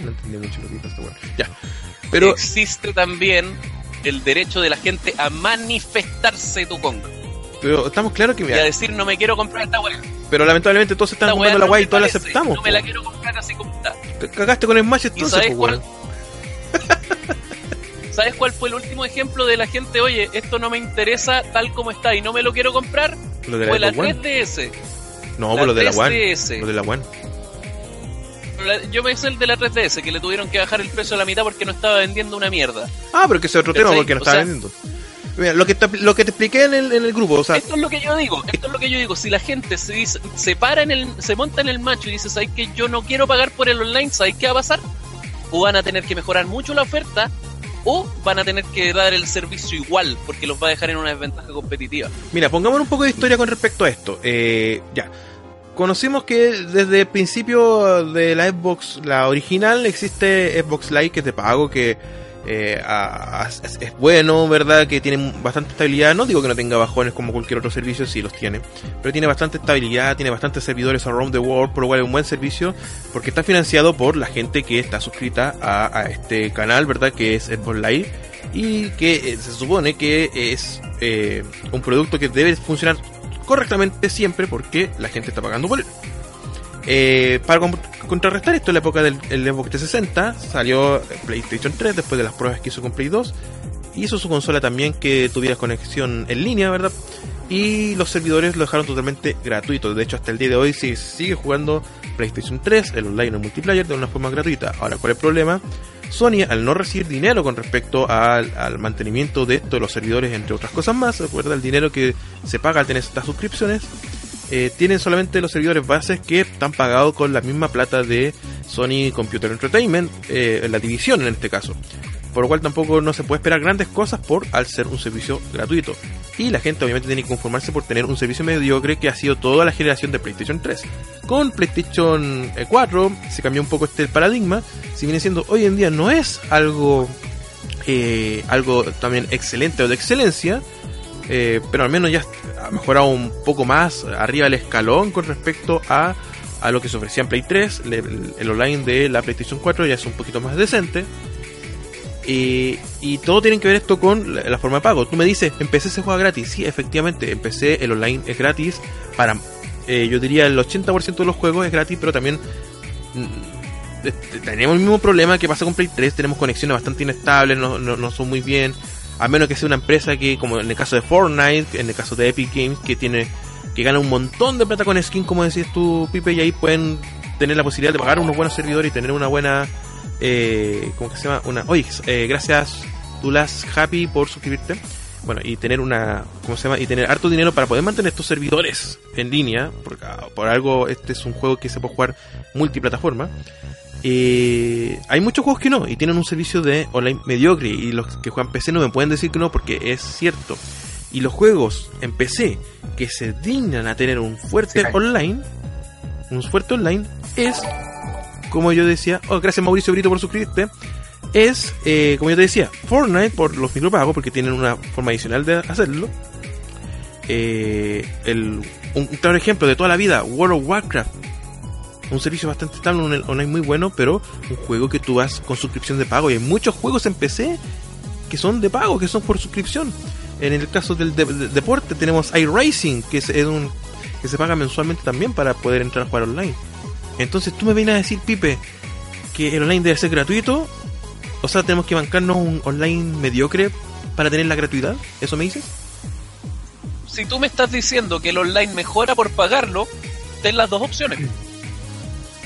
No entendí mucho lo que dijo este weón. Ya. Pero, existe también el derecho de la gente a manifestarse tu conga pero estamos claros que y a decir no me quiero comprar esta wea. pero lamentablemente todos están Esta comprando la no guay y me todos la aceptamos. No me la quiero comprar así como está. Te Cagaste con el Smash ¿Y entonces, sabes po, cuál? ¿Sabes cuál fue el último ejemplo de la gente? Oye, esto no me interesa tal como está y no me lo quiero comprar. Lo de la Fue la Xbox One. 3DS. No, La por lo de la 3DS. One. Lo de la One. La- yo me sé el de la 3DS, que le tuvieron que bajar el precio a la mitad porque no estaba vendiendo una mierda. Ah, pero que ese es otro tema porque no O estaba sea- vendiendo. Mira, lo que te, lo que te expliqué en el, en el grupo, o sea, Esto es lo que yo digo, esto es lo que yo digo. Si la gente se, dice- se para en el, se monta en el macho y dice, ¿sabes que yo no quiero pagar por el online? ¿Sabes qué va a pasar? O van a tener que mejorar mucho la oferta, o van a tener que dar el servicio igual, porque los va a dejar en una desventaja competitiva. Mira, pongamos un poco de historia con respecto a esto. Eh, ya. Conocimos que desde el principio de la Xbox, la original, existe Xbox Live que de pago, que eh, es, bueno, ¿verdad? Que tiene bastante estabilidad. No digo que no tenga bajones como cualquier otro servicio, sí los tiene. Pero tiene bastante estabilidad, tiene bastantes servidores around the world, por lo cual es un buen servicio, porque está financiado por la gente que está suscrita a, a este canal, ¿verdad? Que es Xbox Live y que eh, se supone que es eh, un producto que debe funcionar correctamente siempre porque la gente está pagando por él. Eh, para con- contrarrestar esto, en la época del el Xbox 360 salió PlayStation 3 después de las pruebas que hizo con Play 2. Hizo su consola también que tuviera conexión en línea, ¿verdad? Y los servidores lo dejaron totalmente gratuito. De hecho, hasta el día de hoy se sigue jugando PlayStation 3, el online o el multiplayer, de una forma gratuita. Ahora, ¿cuál es el problema? Sony, al no recibir dinero con respecto al, al mantenimiento de estos los servidores, entre otras cosas más, recuerda el dinero que se paga al tener estas suscripciones, eh, tienen solamente los servidores bases que están pagados con la misma plata de Sony Computer Entertainment, eh, la división en este caso. Por lo cual tampoco no se puede esperar grandes cosas por al ser un servicio gratuito. Y la gente obviamente tiene que conformarse por tener un servicio mediocre que ha sido toda la generación de PlayStation 3. Con PlayStation eh, 4 se cambió un poco este paradigma. Si viene siendo hoy en día no es algo eh, algo también excelente o de excelencia, eh, pero al menos ya ha mejorado un poco más arriba del escalón con respecto a, a lo que se ofrecía en Play 3. Le- El, el online de la PlayStation 4 ya es un poquito más decente. Y, y todo tiene que ver esto con la, forma de pago. Tú me dices, en PC se juega gratis. Sí, efectivamente, en PC el online es gratis. Para, eh, yo diría, el 80% de los juegos es gratis, pero también mm, eh, tenemos el mismo problema que pasa con Play 3. Tenemos conexiones bastante inestables, no, no, no son muy bien. A menos que sea una empresa que, como en el caso de Fortnite, en el caso de Epic Games, que tiene que gana un montón de plata con skin, como decías tú, Pipe, y ahí pueden tener la posibilidad de pagar unos buenos servidores y tener una buena. Eh, ¿Cómo que se llama? Una. Oye, eh, gracias, Tulas Happy, por suscribirte. Bueno, y tener una. ¿Cómo se llama? Y tener harto dinero para poder mantener estos servidores en línea. Porque ah, por algo este es un juego que se puede jugar multiplataforma. Eh, hay muchos juegos que no, y tienen un servicio de online mediocre. Y los que juegan PC no me pueden decir que no, porque es cierto. Y los juegos en PC que se dignan a tener un fuerte Sí, online, un fuerte online, es, como yo decía, oh, gracias Mauricio Brito por suscribirte, es, eh, como yo te decía, Fortnite por los micropagos, porque tienen una forma adicional de hacerlo. Eh, el, un, un claro ejemplo de toda la vida, World of Warcraft. Un servicio bastante estable, un online muy bueno, pero un juego que tú vas con suscripción de pago. Y hay muchos juegos en PC que son de pago, que son por suscripción. En el caso del de- de- deporte tenemos iRacing, que es un que se paga mensualmente también para poder entrar a jugar online. Entonces tú me vienes a decir, Pipe, que el online debe ser gratuito. O sea, tenemos que bancarnos un online mediocre para tener la gratuidad. ¿Eso me dices? Si tú me estás diciendo que el online mejora por pagarlo, ten las dos opciones.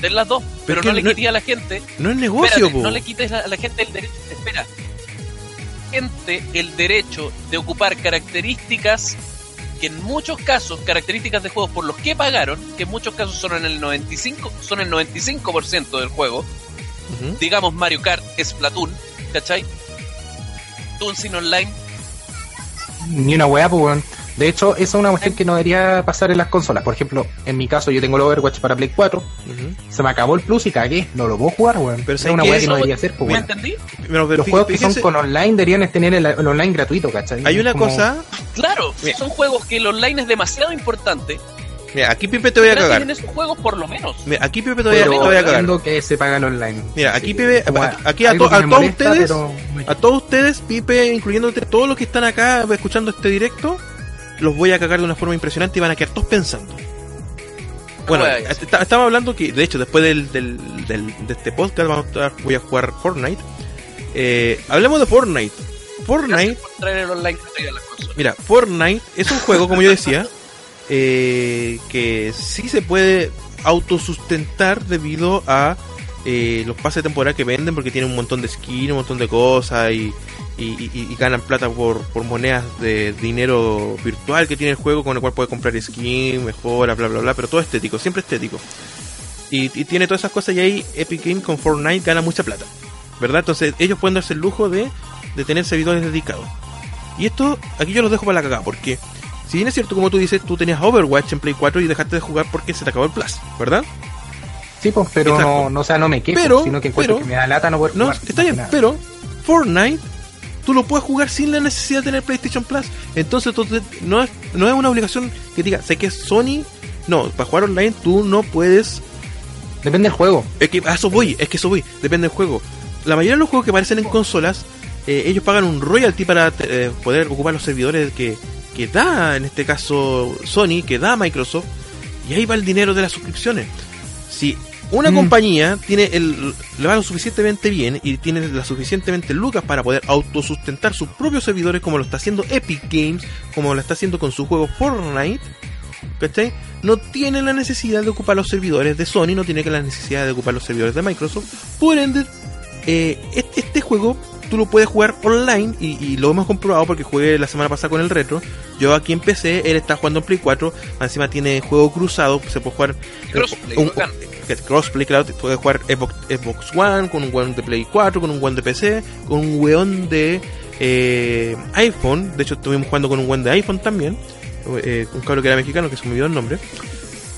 Ten las dos, pero, no le no- quites a la gente No es negocio, Espérate, no le quites a la gente el derecho. Espera. Gente el derecho de ocupar características que en muchos casos, características de juegos por los que pagaron, que en muchos casos son en el 95, son el 95% del juego, digamos Mario Kart, Splatoon, ¿cachai? Toon sin online, Ni una weá, pues, weón. De hecho, esa es una cuestión que no debería pasar en las consolas. Por ejemplo, en mi caso, yo tengo el Overwatch para Play 4. Ujú. Se me acabó el plus y cagué. No lo puedo jugar, weón. Pero es ¿sabes una weá que no debería ser, pues, ¿me entendí? Pero, pero Los juegos que son con online deberían tener el, el online gratuito, ¿cachai? hay una como- cosa. Claro, Mira. son juegos que el online es demasiado importante. Mira, aquí Pipe te voy a cagar. en esos juegos por lo menos. Mira, aquí Pipe te voy a, te Pero voy a cagar. que se paga el online. Mira, aquí Sí, Pipe, como aquí a, to- a todos ustedes, pero- a todos ustedes, Pipe, incluyéndote, todos los que están acá escuchando este directo, los voy a cagar de una forma impresionante y van a quedar todos pensando. Bueno, Bueno, est- estaba hablando que, de hecho, después del, del, del- de este podcast vamos a voy a jugar Fortnite. Eh, hablemos de Fortnite. Fortnite. Mira, Fortnite es un juego, como yo decía, eh, que sí se puede autosustentar debido a eh, los pases de temporada que venden porque tienen un montón de skins, un montón de cosas y, y, y- y ganan plata por, por monedas de dinero virtual que tiene el juego con el cual puedes comprar skin, mejora, bla bla bla, pero todo estético, siempre estético. Y, y tiene todas esas cosas y ahí Epic Games con Fortnite gana mucha plata, ¿verdad? Entonces ellos pueden darse el lujo de, de tener servidores dedicados. Y esto, aquí yo los dejo para la cagada, porque si bien es cierto, como tú dices, tú tenías Overwatch en Play 4 y dejaste de jugar porque se te acabó el Plus, ¿verdad? Sí, pues, pero Exacto. no, no, o sea, no me quejo, Pero- sino que encuentro pero- que me da lata no poder No, jugar. está bien, pero Fortnite tú lo puedes jugar sin la necesidad de tener PlayStation Plus. Entonces tú te- no, es, no es una obligación que diga, sé que es Sony. No, para jugar online tú no puedes. Depende del juego. Es que a eso voy, es que eso voy, depende del juego. La mayoría de los juegos que aparecen en consolas, eh, ellos pagan un royalty para eh, poder ocupar los servidores que, que da, en este caso, Sony, que da Microsoft, y ahí va el dinero de las suscripciones. Si una Mm. compañía tiene el, le va lo suficientemente bien y tiene la suficientemente lucas para poder autosustentar sus propios servidores, como lo está haciendo Epic Games, como lo está haciendo con su juego Fortnite, ¿cachai? No tiene la necesidad de ocupar los servidores de Sony, no tiene que la necesidad de ocupar los servidores de Microsoft. Por ende, eh, este, este juego tú lo puedes jugar online y, y lo hemos comprobado porque jugué la semana pasada con el retro. Yo aquí empecé, él está jugando en Play 4, encima tiene juego cruzado, se puede jugar Crossplay, un-. Que es crossplay, claro, puedes jugar Xbox, Xbox One con un weón de Play 4, con un weón de PC, con un weón de eh, iPhone. De hecho, estuvimos jugando con un weón de iPhone también. eh, un cabro que era mexicano, que se me olvidó el nombre.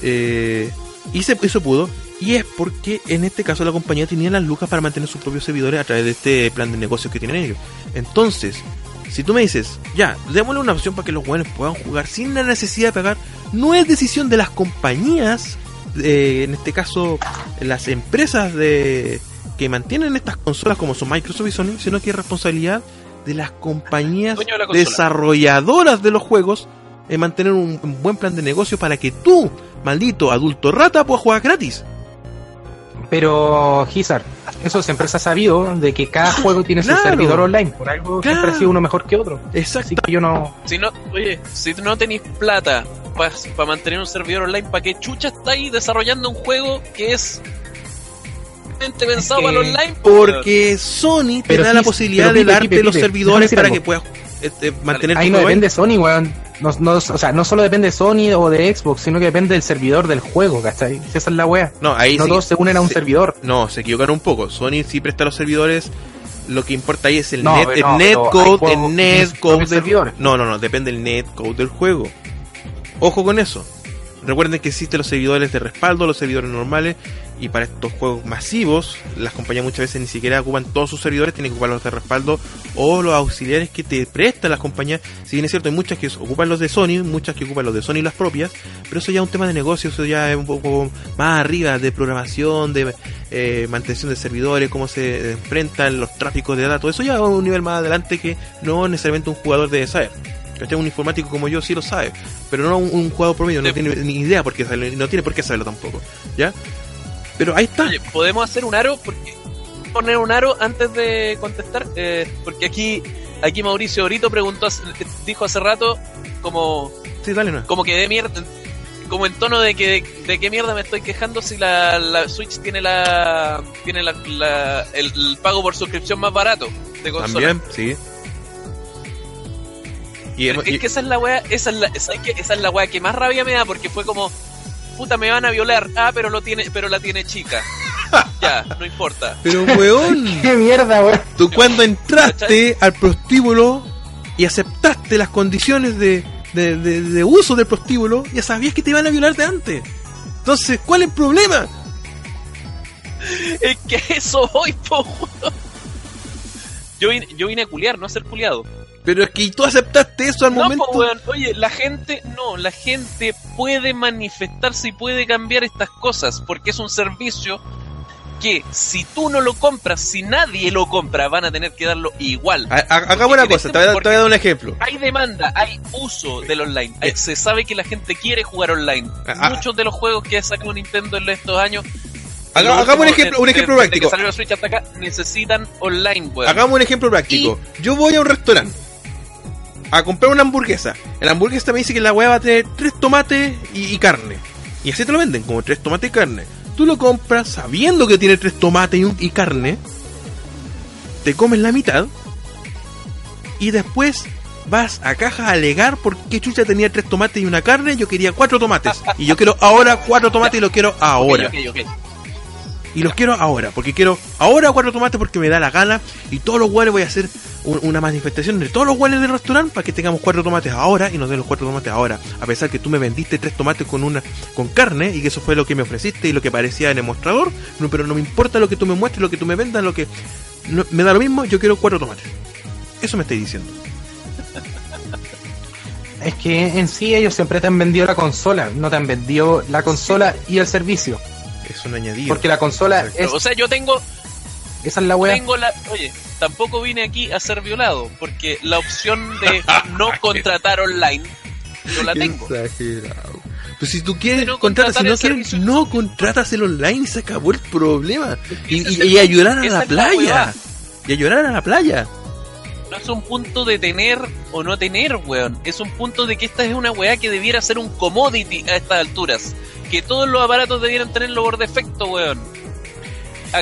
Eh, y se, eso pudo. Y es porque en este caso la compañía tenía las lucas para mantener sus propios servidores a través de este plan de negocios que tienen ellos. Entonces, si tú me dices, ya, démosle una opción para que los buenos puedan jugar sin la necesidad de pagar, no es decisión de las compañías, eh, en este caso las empresas de que mantienen estas consolas como son Microsoft y Sony, sino que es responsabilidad de las compañías de la desarrolladoras de los juegos en mantener un, un buen plan de negocio para que tú, maldito adulto rata, puedas jugar gratis. Pero, Gizar, eso siempre se ha sabido de que cada juego tiene Claro. su servidor online. Por algo Claro. siempre ha sido uno mejor que otro. Exacto. Así que yo no. Si no, oye, si no tenéis plata para mantener un servidor online, ¿para qué chucha estáis desarrollando un juego que es pensado para el online? Porque Sony te Pero da sí, la posibilidad de darte los servidores para que puedas este, mantener Ahí tu no depende de Sony, weón. No, no, o sea, no solo depende de Sony o de Xbox, sino que depende del servidor del juego, ¿cachai? Si Esa es la wea. No, ahí No sí- todos se unen a un servidor. No, se equivocaron un poco. Sony sí presta los servidores. Lo que importa ahí es el No, net, pero el no, pero hay netcode, el netcode del servidores. No, no, no, depende del netcode del juego. Ojo con eso. Recuerden que existen los servidores de respaldo, los servidores normales, y para estos juegos masivos, las compañías muchas veces ni siquiera ocupan todos sus servidores, tienen que ocupar los de respaldo o los auxiliares que te prestan las compañías. Si bien es cierto, hay muchas que ocupan los de Sony, muchas que ocupan los de Sony las propias, pero eso ya es un tema de negocio, eso ya es un poco más arriba de programación, de eh, mantención de servidores, cómo se enfrentan los tráficos de datos, eso ya es un nivel más adelante que no necesariamente un jugador debe saber. ¿Cachai? Un informático como yo sí lo sabe, pero no un, un jugador promedio, no Sí. tiene ni idea por qué saberlo, y no tiene por qué saberlo tampoco, ¿ya? Pero ahí está. Oye, ¿podemos hacer un aro? Porque poner un aro antes de contestar, Eh, porque aquí aquí Mauricio Brito preguntó, dijo hace rato como Sí, dale, no. como que de mierda, como en tono de que de qué mierda me estoy quejando si la, la Switch tiene la tiene la, la- el, el pago por suscripción más barato de consola. También, sí. Y, Es y- que esa es la wea, esa es la, esa es la wea que más rabia me da porque fue como puta me van a violar, ah pero lo tiene, pero la tiene chica. ya, no importa. pero weón, ¡Qué mierda, weón! tú cuando entraste al prostíbulo y aceptaste las condiciones de, de, de- de uso del prostíbulo, ya sabías que te iban a violar de antes. Entonces, ¿cuál es el problema? Es que eso voy, po. weón. Yo vine, yo vine a culiar, no a ser culiado. Pero es que tú aceptaste eso al No, momento. po, weón. Oye, la gente, no, la gente puede manifestarse y puede cambiar estas cosas porque es un servicio que si tú no lo compras, si nadie lo compra, van a tener que darlo igual. Una cosa, te voy, a, te voy a dar un ejemplo. Hay demanda, hay uso del online. Hay-. Se sabe que la gente quiere jugar online. Ah, ah. Muchos de los juegos que ha sacado Nintendo en estos años. Haga- hagamos un ejemplo, un ejemplo de- práctico. que salió la Switch hasta acá, necesitan online, weón. Hagamos un ejemplo práctico. Yo voy a un restaurante. A comprar una hamburguesa. La hamburguesa me dice que la weá va a tener tres tomates y, carne. Y así te lo venden, como tres tomates y carne. Tú lo compras sabiendo que tiene tres tomates y, un- y carne. Te comes la mitad. Y después vas a caja a alegar por qué chucha tenía tres tomates y una carne. Yo quería cuatro tomates. Y yo quiero ahora cuatro tomates y lo quiero ahora. Ok, ok, ok. Y los quiero ahora, porque quiero ahora cuatro tomates porque me da la gana. Y todos los guales voy a hacer un- una manifestación de todos los guales del restaurante para que tengamos cuatro tomates ahora y nos den los cuatro tomates ahora. A pesar que tú me vendiste tres tomates con una con carne y que eso fue lo que me ofreciste y lo que parecía en el mostrador. No, pero no me importa lo que tú me muestres, lo que tú me vendas, lo que me da lo mismo. Yo quiero cuatro tomates. Eso me estoy diciendo. Es que en sí ellos siempre te han vendido la consola, no te han vendido la consola y el servicio. Es un añadido. Porque la consola Exacto. es, O sea, yo tengo, esa es la wea. tengo la. Oye, tampoco vine aquí a ser violado, porque la opción de no contratar online, yo la tengo. Exagerado. Pues si tú quieres No contratar, si no quieres, servicio. no contratas el online y se acabó el problema. Y, y- y a la playa. Y a llorar a la playa. No es un punto de tener o no tener, weón. Es un punto de que esta es una weá que debiera ser un commodity a estas alturas. Que todos los aparatos debieran tenerlo por defecto, weón.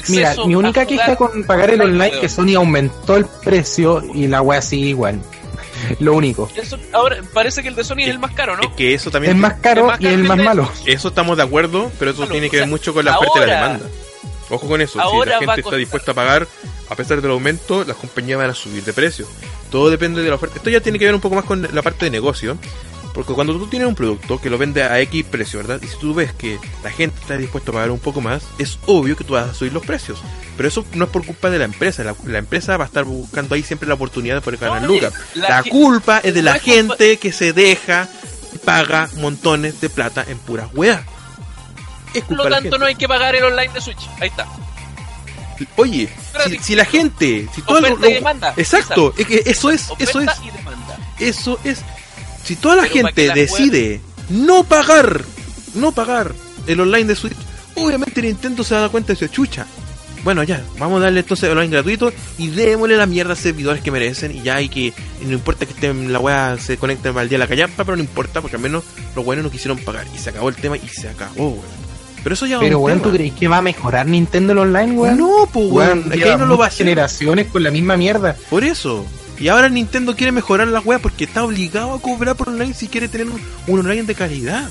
Mira, mi única queja con pagar el online weón. que Sony aumentó el precio y la wea sigue igual. Lo único. Eso, ahora parece que el de Sony es el más caro, ¿no? Es que eso también. Es más caro Es más y el que más malo. Eso estamos de acuerdo, pero eso tiene que o ver sea, mucho con la oferta y la ahora- demanda. Ojo con eso. Si ahora la gente está dispuesta a pagar, a pesar del aumento, las compañías van a subir de precio. Todo depende de la oferta. Esto ya tiene que ver un poco más con la parte de negocio. Porque cuando tú tienes un producto que lo vende a X precio, ¿verdad? Y si tú ves que la gente está dispuesta a pagar un poco más, es obvio que tú vas a subir los precios. Pero eso no es por culpa de la empresa. La, la empresa va a estar buscando ahí siempre la oportunidad de poder ganar No, lucas. la culpa es de la gente que se deja y paga montones de plata en puras weas. Por lo tanto, no hay que pagar el online de Switch. Ahí está. Oye, si, la gente, si todo lo- y demanda. exacto, es que eso es, Oferta eso es, y demanda. eso es. Si toda la Pero gente la decide no pagar, no pagar el online de Switch, obviamente Nintendo se da cuenta y se chucha. Bueno, ya, vamos a darle entonces el online gratuito y démosle la mierda a servidores que merecen y ya hay que, y no importa que estén la weá se conecte al día a la callampa, pero no importa porque al menos los buenos no quisieron pagar y se acabó el tema y se acabó, weón. Pero eso ya Pero weón. ¿tú crees que va a mejorar Nintendo el online, weón? No, pues Weón, ahí no lo va a hacer. generaciones con la misma mierda. Por eso. Y ahora Nintendo quiere mejorar la web porque está obligado a cobrar por online si quiere tener un, un online de calidad.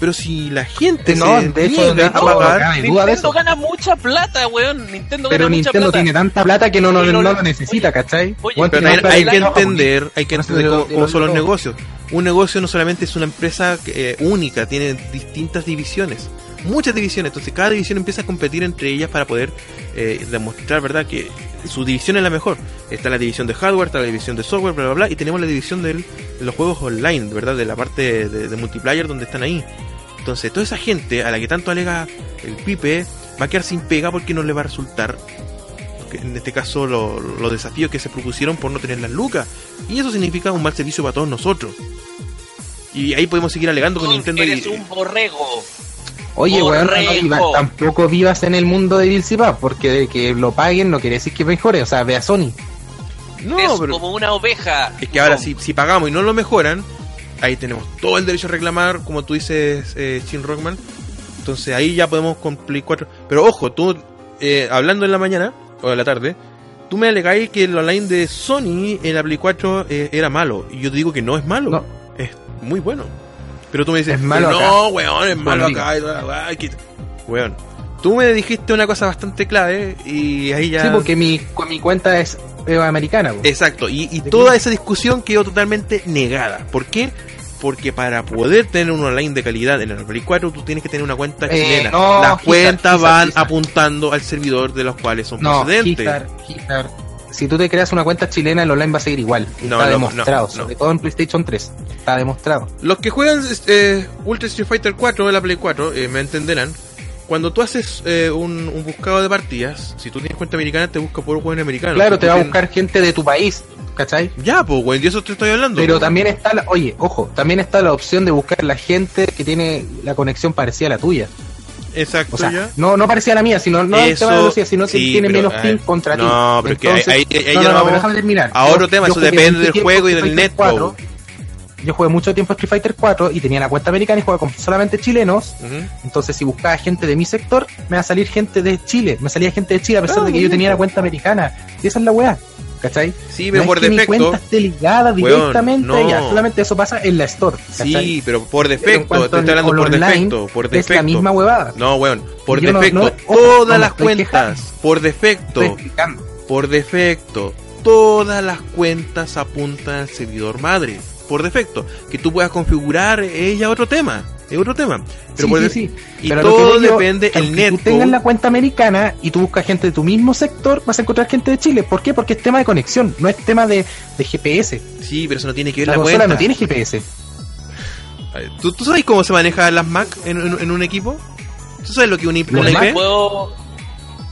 Pero si la gente No, se de hecho, de a pagar, de Nintendo eso. gana mucha plata, weón. Nintendo Pero gana mucha Nintendo plata. tiene tanta plata que no, no, no lo- necesita, ¿cachai? Oye, pero tiene hay, que no, entender, hay que entender cómo, son los negocios. Un negocio no solamente es una empresa eh, única, tiene distintas divisiones, muchas divisiones. Entonces cada división empieza a competir entre ellas para poder eh, demostrar, verdad, que su división es la mejor. Está la división de hardware, está la división de software, bla bla bla, y tenemos la división del- de los juegos online, verdad, de la parte de, de multiplayer donde están ahí. Entonces, toda esa gente a la que tanto alega el Pipe va a quedar sin pega porque no le va a resultar, en este caso, lo- los desafíos que se propusieron por no tener las lucas. Y eso significa un mal servicio para todos nosotros. Y ahí podemos seguir alegando con Nintendo y. Eres un borrego. Oye, weón, no Correcto. viva- tampoco vivas en el mundo de Bill Pap, porque de que lo paguen no quiere decir que mejore, o sea, ve a Sony. No, es pero como una oveja. es que ahora si, si pagamos y no lo mejoran, ahí tenemos todo el derecho a reclamar, como tú dices, eh, Chin Rockman. Entonces ahí ya podemos con Play 4. Pero ojo, tú, eh, hablando en la mañana o en la tarde, tú me alegáis que el online de Sony en la Play 4 eh, era malo. Y yo te digo que no es malo. No. Es muy bueno. Pero tú me dices, Es malo no, weón, es malo acá. y toda la weá, hay que-". Weón, tú me dijiste una cosa bastante clave y ahí ya... Sí, porque mi, mi cuenta es eh, americana. po. Exacto, y, y ¿De toda esa discusión quedó totalmente negada. ¿Por qué? Porque para poder tener un online de calidad en el Play 4 tú tienes que tener una cuenta Eh, chilena. no, Las cuentas van apuntando al servidor de los cuales son no, procedentes. Si tú te creas una cuenta chilena, el online va a seguir igual. No, Está no, demostrado, no, sobre todo en PlayStation 3. Está demostrado. Los que juegan eh, Ultra Street Fighter 4 de la Play 4 eh, me entenderán. Cuando tú haces eh, un, un buscado de partidas, si tú tienes cuenta americana, te busca por juegos americanos. Claro, Si te va a buscar gente de tu país, ¿cachai? Ya, pues, güey, de eso te estoy hablando. Pero po. también está la, oye, ojo, también está la opción de buscar la gente que tiene la conexión parecida a la tuya. Exacto, O sea, ya. no, no parecía la mía, sino no el Eso- tema de velocidad, sino que sí, tiene pero, menos ping contra ti. no, pero es que ahí- ahí- no, nos no, vamos déjame terminar. a otro tema, eso depende del juego y del. 4. Yo jugué mucho tiempo Street Fighter 4 y tenía la cuenta americana y jugaba con solamente chilenos. Entonces, si buscaba gente de mi sector, me va a salir gente de Chile. Me salía gente de Chile a pesar de que yo tenía la cuenta americana. Y esa es la weá. ¿Cachai? Sí, No pero es por que mi defecto. cuenta esté ligada directamente no. a ella. Solamente eso pasa en la store. ¿cachai? Sí, pero por defecto, te estoy hablando por online, defecto, por Es defecto. la misma huevada. No, weón, por Yo no- defecto, no- ojo, todas no las cuentas, quejando. por defecto, por defecto, todas las cuentas apuntan al servidor madre. Por defecto, que tú puedas configurar ella otro tema, es otro tema. Pero Sí, por sí, de- sí. Y Pero todo digo, depende el aunque tú tengas la cuenta americana y tú buscas gente de tu mismo sector, vas a encontrar gente de Chile. ¿Por qué? Porque es tema de conexión, no es tema de, de GPS. Sí, pero eso no tiene que ver La, la, consola cuenta. no tiene GPS. ¿Tú, tú sabes cómo se manejan las Mac en, en- en un equipo? ¿Tú sabes lo que un IP? ¿Los una Mac? IP? ¿Puedo,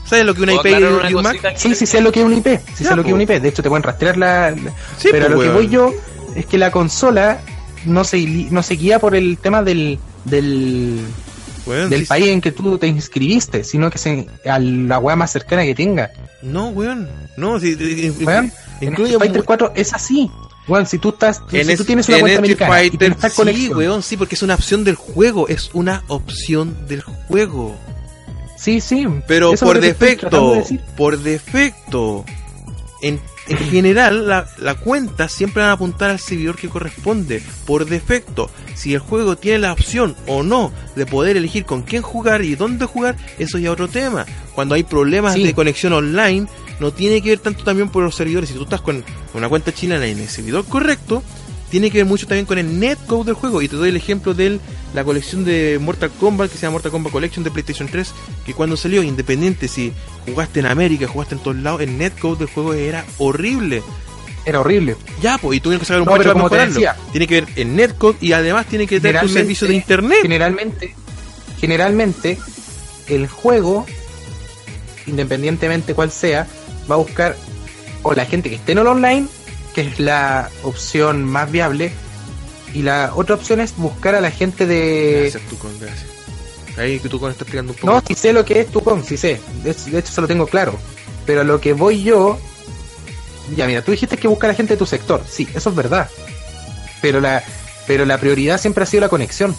¿Sabes lo que una IP y, un Mac? Sí, sí sé lo que es un IP. Sí Ya, sé lo que es un IP. De hecho, te pueden rastrear la. la- Sí, pero po, lo que weón. voy yo es que la consola no se, no se guía por el tema del. Del Weón, del país en que tú te inscribiste, sino que se, a la weá más cercana que tenga. No, weón. No, sí, Weón, incluye Fighter mu- 4 es así. Weón, si tú estás, en si es- tú tienes una en cuenta Street americana y Fighter, tienes sí, conexión, weón, sí, porque es una opción del juego, es una opción del juego. sí, sí. Pero por defecto, de decir. por defecto, en, en general la, la cuenta siempre van a apuntar al servidor que corresponde. Por defecto, si el juego tiene la opción o no de poder elegir con quién jugar y dónde jugar, eso ya es otro tema. Cuando hay problemas Sí. de conexión online, no tiene que ver tanto también por los servidores. Si tú estás con una cuenta chilena en el servidor correcto, tiene que ver mucho también con el netcode del juego. Y te doy el ejemplo de la colección de Mortal Kombat, que se llama Mortal Kombat Collection de PlayStation 3, que cuando salió, independiente si jugaste en América, jugaste en todos lados, el netcode del juego era horrible. Era horrible. Ya, pues, y tuvieron que sacar un No, pero para como mejorarlo. decía. Tiene que ver el netcode y además tiene que tener Generalmente- servicio de internet. Generalmente, generalmente, el juego, independientemente cuál sea, va a buscar o la gente que esté en el online, que es la opción más viable, y la otra opción es buscar a la gente de... Gracias, Tucón, gracias. Ahí que Tucón está explicando un poco. No, si sé lo que es Tucom, sí sé. De, hecho, se lo tengo claro. Pero lo que voy yo. Ya, mira, tú dijiste que busca a la gente de tu sector. Sí, eso es verdad. Pero la, pero la prioridad siempre ha sido la conexión.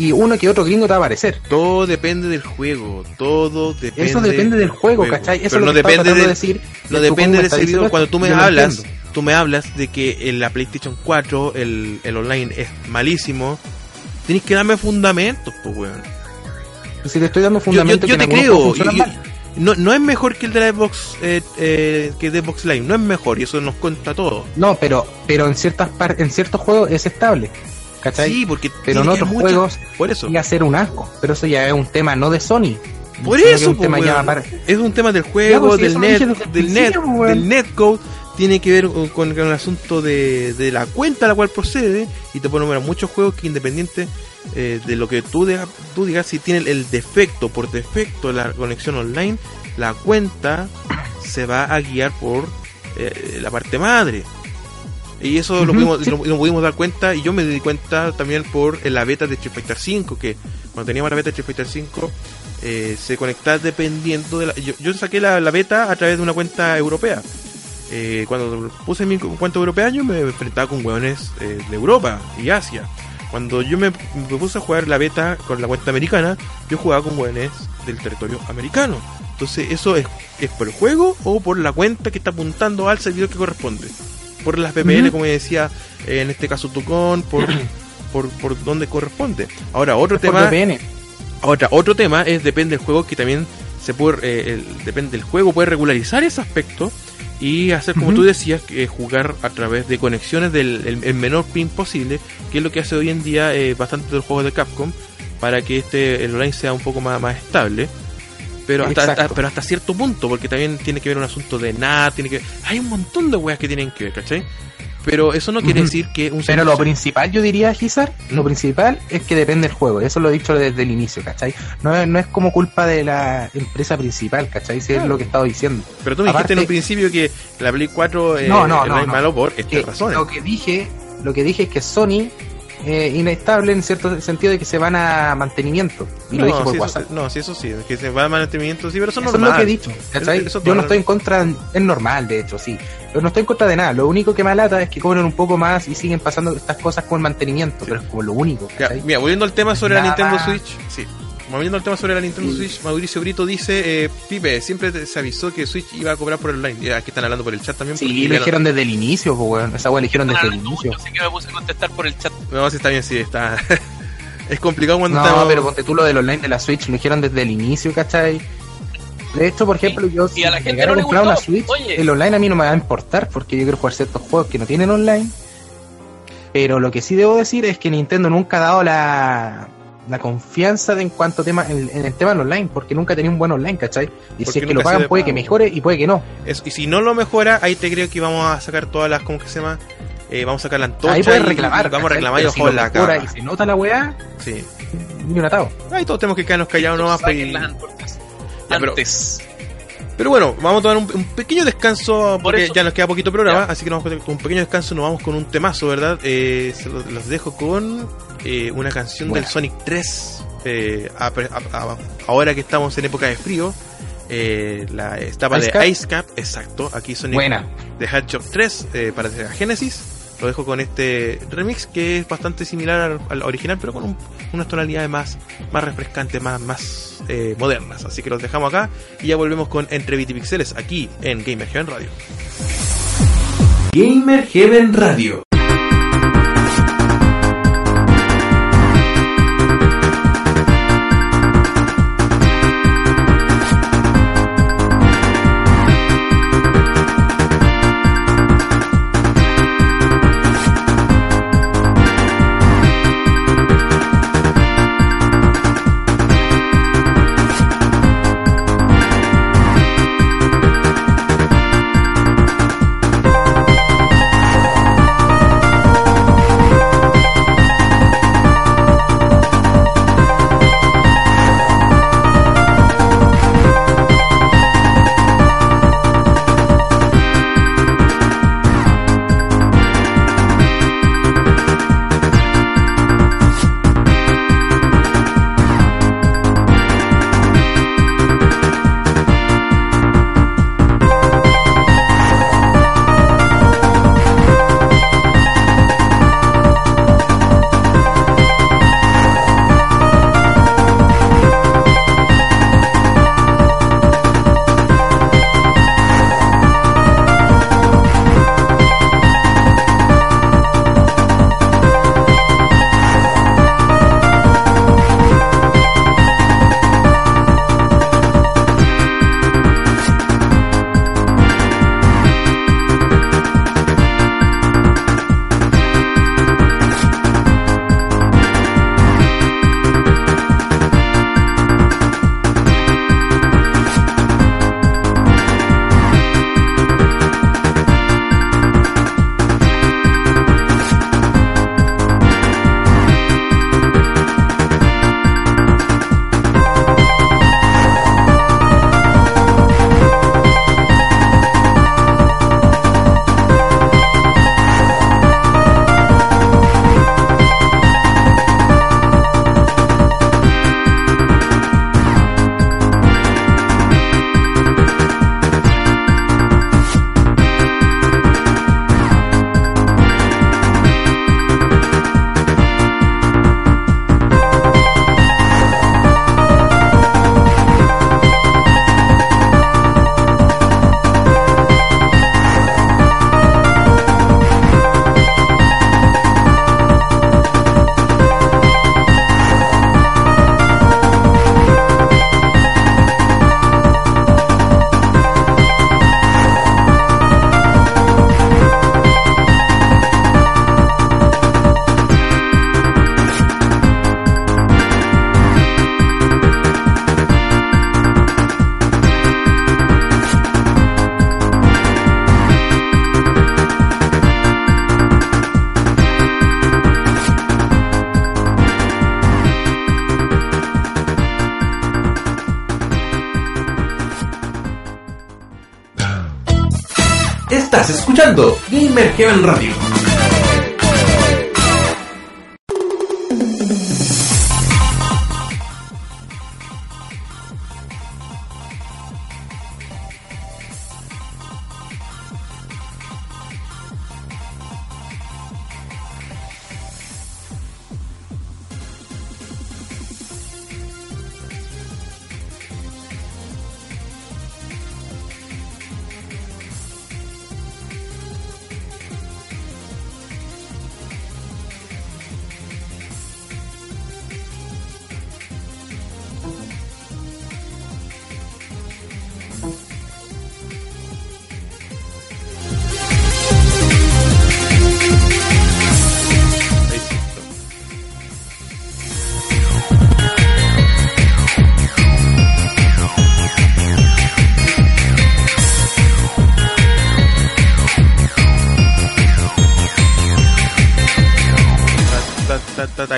Y uno que otro gringo te va a aparecer. Todo depende del juego, todo depende. Eso depende del juego, ¿cachai? Eso Pero no depende de, de decir. no depende está servidor. Cuando tú me hablas, tú me hablas de que en la PlayStation 4 el, el online es malísimo. Tienes que darme fundamentos, pues, weón. Si te estoy dando Yo, yo, fundamentos yo que te creo. yo- no, no es mejor que el de la Xbox, eh, eh, que de Xbox Live. No es mejor y eso nos cuenta todo. No, pero, pero en ciertas en ciertos juegos es estable. ¿Cachai? Sí, porque pero en otros juegos Por eso. a ser un asco. Pero eso ya es un tema no de Sony. Por eso, es un po, tema ya para- es un tema del Ya, juego, pues, del net, el del net, po, del netcode, tiene que ver con, con el asunto de, de la cuenta a la cual procede y te puedo nombrar muchos juegos que independiente eh, de lo que tú, diga- tú digas, si tiene el defecto, por defecto la conexión online, la cuenta se va a guiar por eh, la parte madre. Y eso lo, pudimos, sí. lo- lo pudimos dar cuenta y yo me di cuenta también por la beta de Street Fighter 5 que cuando teníamos la beta de Street Fighter 5 eh, se conectaba dependiendo de la... Yo, yo saqué la, la beta a través de una cuenta europea. Eh, cuando puse mi cu- cuenta europea yo me enfrentaba con hueones eh, de Europa y Asia. Cuando yo me, me puse a jugar la beta con la cuenta americana, yo jugaba con hueones del territorio americano. Entonces, ¿eso es, es por el juego o por la cuenta que está apuntando al servidor que corresponde? Por las VPN, como decía eh, en este caso Tucón, por, por, por donde corresponde. Ahora, otro tema... Ahora, otro tema es depende del juego que también se puede eh, el- depende del juego puede regularizar ese aspecto y hacer como Ujú. tú decías que jugar a través de conexiones del el, el menor ping posible, que es lo que hace hoy en día eh, bastante de los juegos de Capcom para que este el online sea un poco más, más estable. Pero hasta, pero hasta cierto punto, porque también tiene que ver un asunto de nada, tiene que hay un montón de weas que tienen que ver, ¿cachai? Pero eso no quiere decir que un Pero lo principal, yo diría, Gizar, lo principal es que depende del juego. Eso lo he dicho desde el inicio, ¿cachai? No es, no es como culpa de la empresa principal, ¿cachai? Si es lo que he estado diciendo. Pero tú me dijiste en un principio que la Play 4 eh, No, no, no, no. malo por estas Que razones. lo que dije, lo que dije es que Sony eh, inestable en cierto sentido de que se van a mantenimiento. Y lo dije por WhatsApp. Eso, no, sí, eso sí, que se va a mantenimiento, sí, pero eso, Eso es es normal. lo que he dicho. Yo no normal. estoy en contra, es normal de hecho, sí. Pero no estoy en contra de nada. Lo único que me alata es que cobren un poco más y siguen pasando estas cosas con el mantenimiento, pero es como lo único. Mira, volviendo al tema sobre la. Nintendo Switch, sí. Volviendo al tema sobre la Nintendo Switch, Mauricio Brito dice, eh, Pipe, siempre te- se avisó que Switch iba a cobrar por online. Y aquí están hablando por el chat también. Sí, lo dijeron desde el inicio, pues, weón. Esa weá lo dijeron desde el inicio. Así que me puse a contestar por el chat. No, sí, está bien, sí, está... es complicado cuando No, estamos... pero ponte tú lo del online de la Switch, lo dijeron desde el inicio, ¿cachai? De hecho, por ejemplo, yo y a la si gente no le a comprar gustó. una Switch, Oye. el online a mí no me va a importar porque yo quiero jugar ciertos juegos que no tienen online. Pero lo que sí debo decir es que Nintendo nunca ha dado la, la confianza de en cuanto tema en, en el tema del online, porque nunca tenía un buen online, ¿cachai? Y Porque si es que lo pagan de puede pago. que mejore y puede que no. Eso, y si no lo mejora, ahí te creo que vamos a sacar todas las, ¿cómo que se llama? Eh, vamos a sacar la antorcha Ahí puedes reclamar. y vamos a reclamar y si lo la cara. y se nota la weá, Sí. ni un atado. Ahí todos tenemos que quedarnos callados nomás. pues. Ya, pero- Antes. Pero bueno, vamos a tomar un, un pequeño descanso porque ya nos queda poquito programa, Ya. así que vamos con un pequeño descanso, nos vamos con un temazo, ¿verdad? Eh, se los, los dejo con eh, una canción Buena. del Sonic 3, eh, a- a- a- ahora que estamos en época de frío, eh, la etapa Ice de Cap. Ice Cap, exacto, aquí Sonic Buena. de Hedgehog 3 eh, para Genesis. Lo dejo con este remix que es bastante similar al, al original, pero con un- unas tonalidades más, más refrescantes, más, más eh, modernas. Así que los dejamos acá y ya volvemos con Entre Bit y Pixeles aquí en Gamer Heaven Radio. Gamer Heaven Radio. Estás escuchando Gamer Heaven Radio.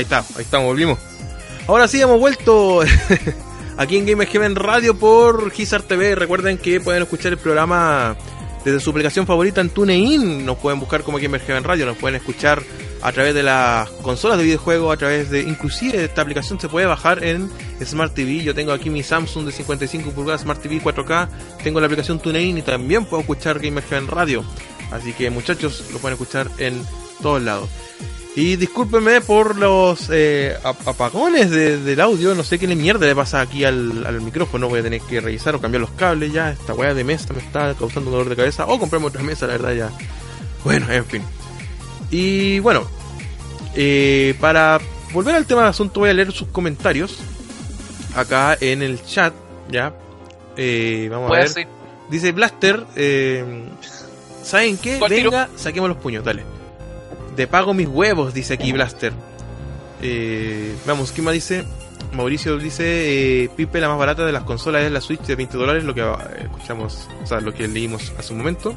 Ahí está, ahí estamos, volvimos. Ahora sí, hemos vuelto aquí en Gamer Heaven Radio por Gizar TV. Recuerden que pueden escuchar el programa desde su aplicación favorita en TuneIn. Nos pueden buscar como Gamer Heaven Radio. Nos pueden escuchar a través de las consolas de videojuegos, a través de... Inclusive esta aplicación se puede bajar en Smart TV. Yo tengo aquí mi Samsung de 55 pulgadas Smart TV 4K. Tengo la aplicación TuneIn y también puedo escuchar Gamer Heaven Radio. Así que muchachos, lo pueden escuchar en todos lados. Y discúlpenme por los eh, apagones del audio. No sé qué le mierda le pasa aquí al, al, micrófono. Voy a tener que revisar o cambiar los cables ya. Esta weá de mesa me está causando dolor de cabeza. O comprarme otra mesa, la verdad ya. Bueno, en fin. Y bueno, eh, para volver al tema del asunto voy a leer sus comentarios. Acá en el chat, ya. Eh, vamos a ver. Dice Blaster. Eh, ¿Saben qué? Venga, saquemos los puños, dale. De pago mis huevos, dice aquí Blaster. Eh, vamos, ¿qué más dice? Mauricio dice, eh, Pipe, la más barata de las consolas es la Switch de 20 dólares, lo que eh, escuchamos, o sea, lo que leímos hace un momento.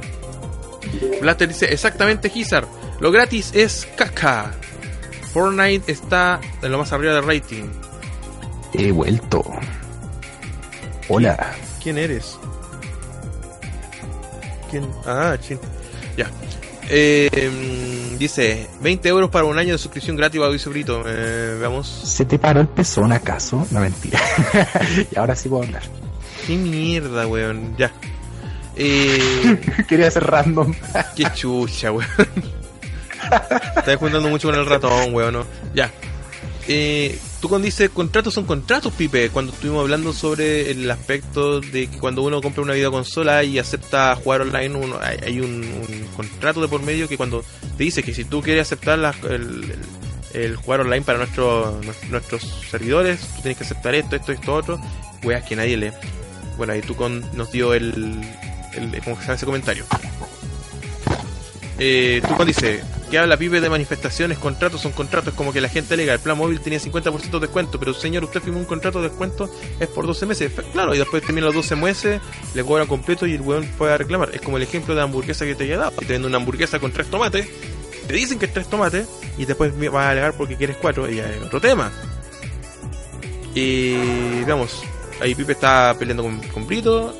Blaster dice, exactamente, Gizar, lo gratis es caca. Fortnite está en lo más arriba del rating. He vuelto. Hola. ¿Quién eres? ¿Quién? Ah, chin. Ya. Eh, dice 20 euros para un año de suscripción gratis Mauricio Brito. Eh, veamos. ¿Se te paró el pezón acaso? No mentira. y ahora sí puedo hablar. Qué mierda, weón. Ya. Eh, Quería ser random. qué chucha, weón. Estás juntando mucho con el ratón, weón. ¿no? Ya. Eh, tú cuando dices contratos son contratos, Pipe, cuando estuvimos hablando sobre el aspecto de que cuando uno compra una videoconsola y acepta jugar online, uno, hay, un, contrato de por medio que cuando te dice que si tú quieres aceptar la, el, el, el, jugar online para nuestro, nuestros servidores, tú tienes que aceptar esto, esto, esto, otro, weas que nadie lee. Bueno, ahí tú con, nos dio el, el, ¿cómo se llama ese comentario? Eh, cuando dice que habla pibe de manifestaciones, contratos son contratos, como que la gente alega, el plan móvil tenía 50% de descuento, pero señor, usted firmó un contrato de descuento, es por 12 meses, claro, y después termina los 12 meses, le cobran completo y el weón puede reclamar. Es como el ejemplo de la hamburguesa que te haya dado, te venden una hamburguesa con tres tomates, te dicen que es tres tomates, y después vas a alegar porque quieres cuatro, y ya es otro tema. Y veamos, ahí Pipe está peleando con, con Brito,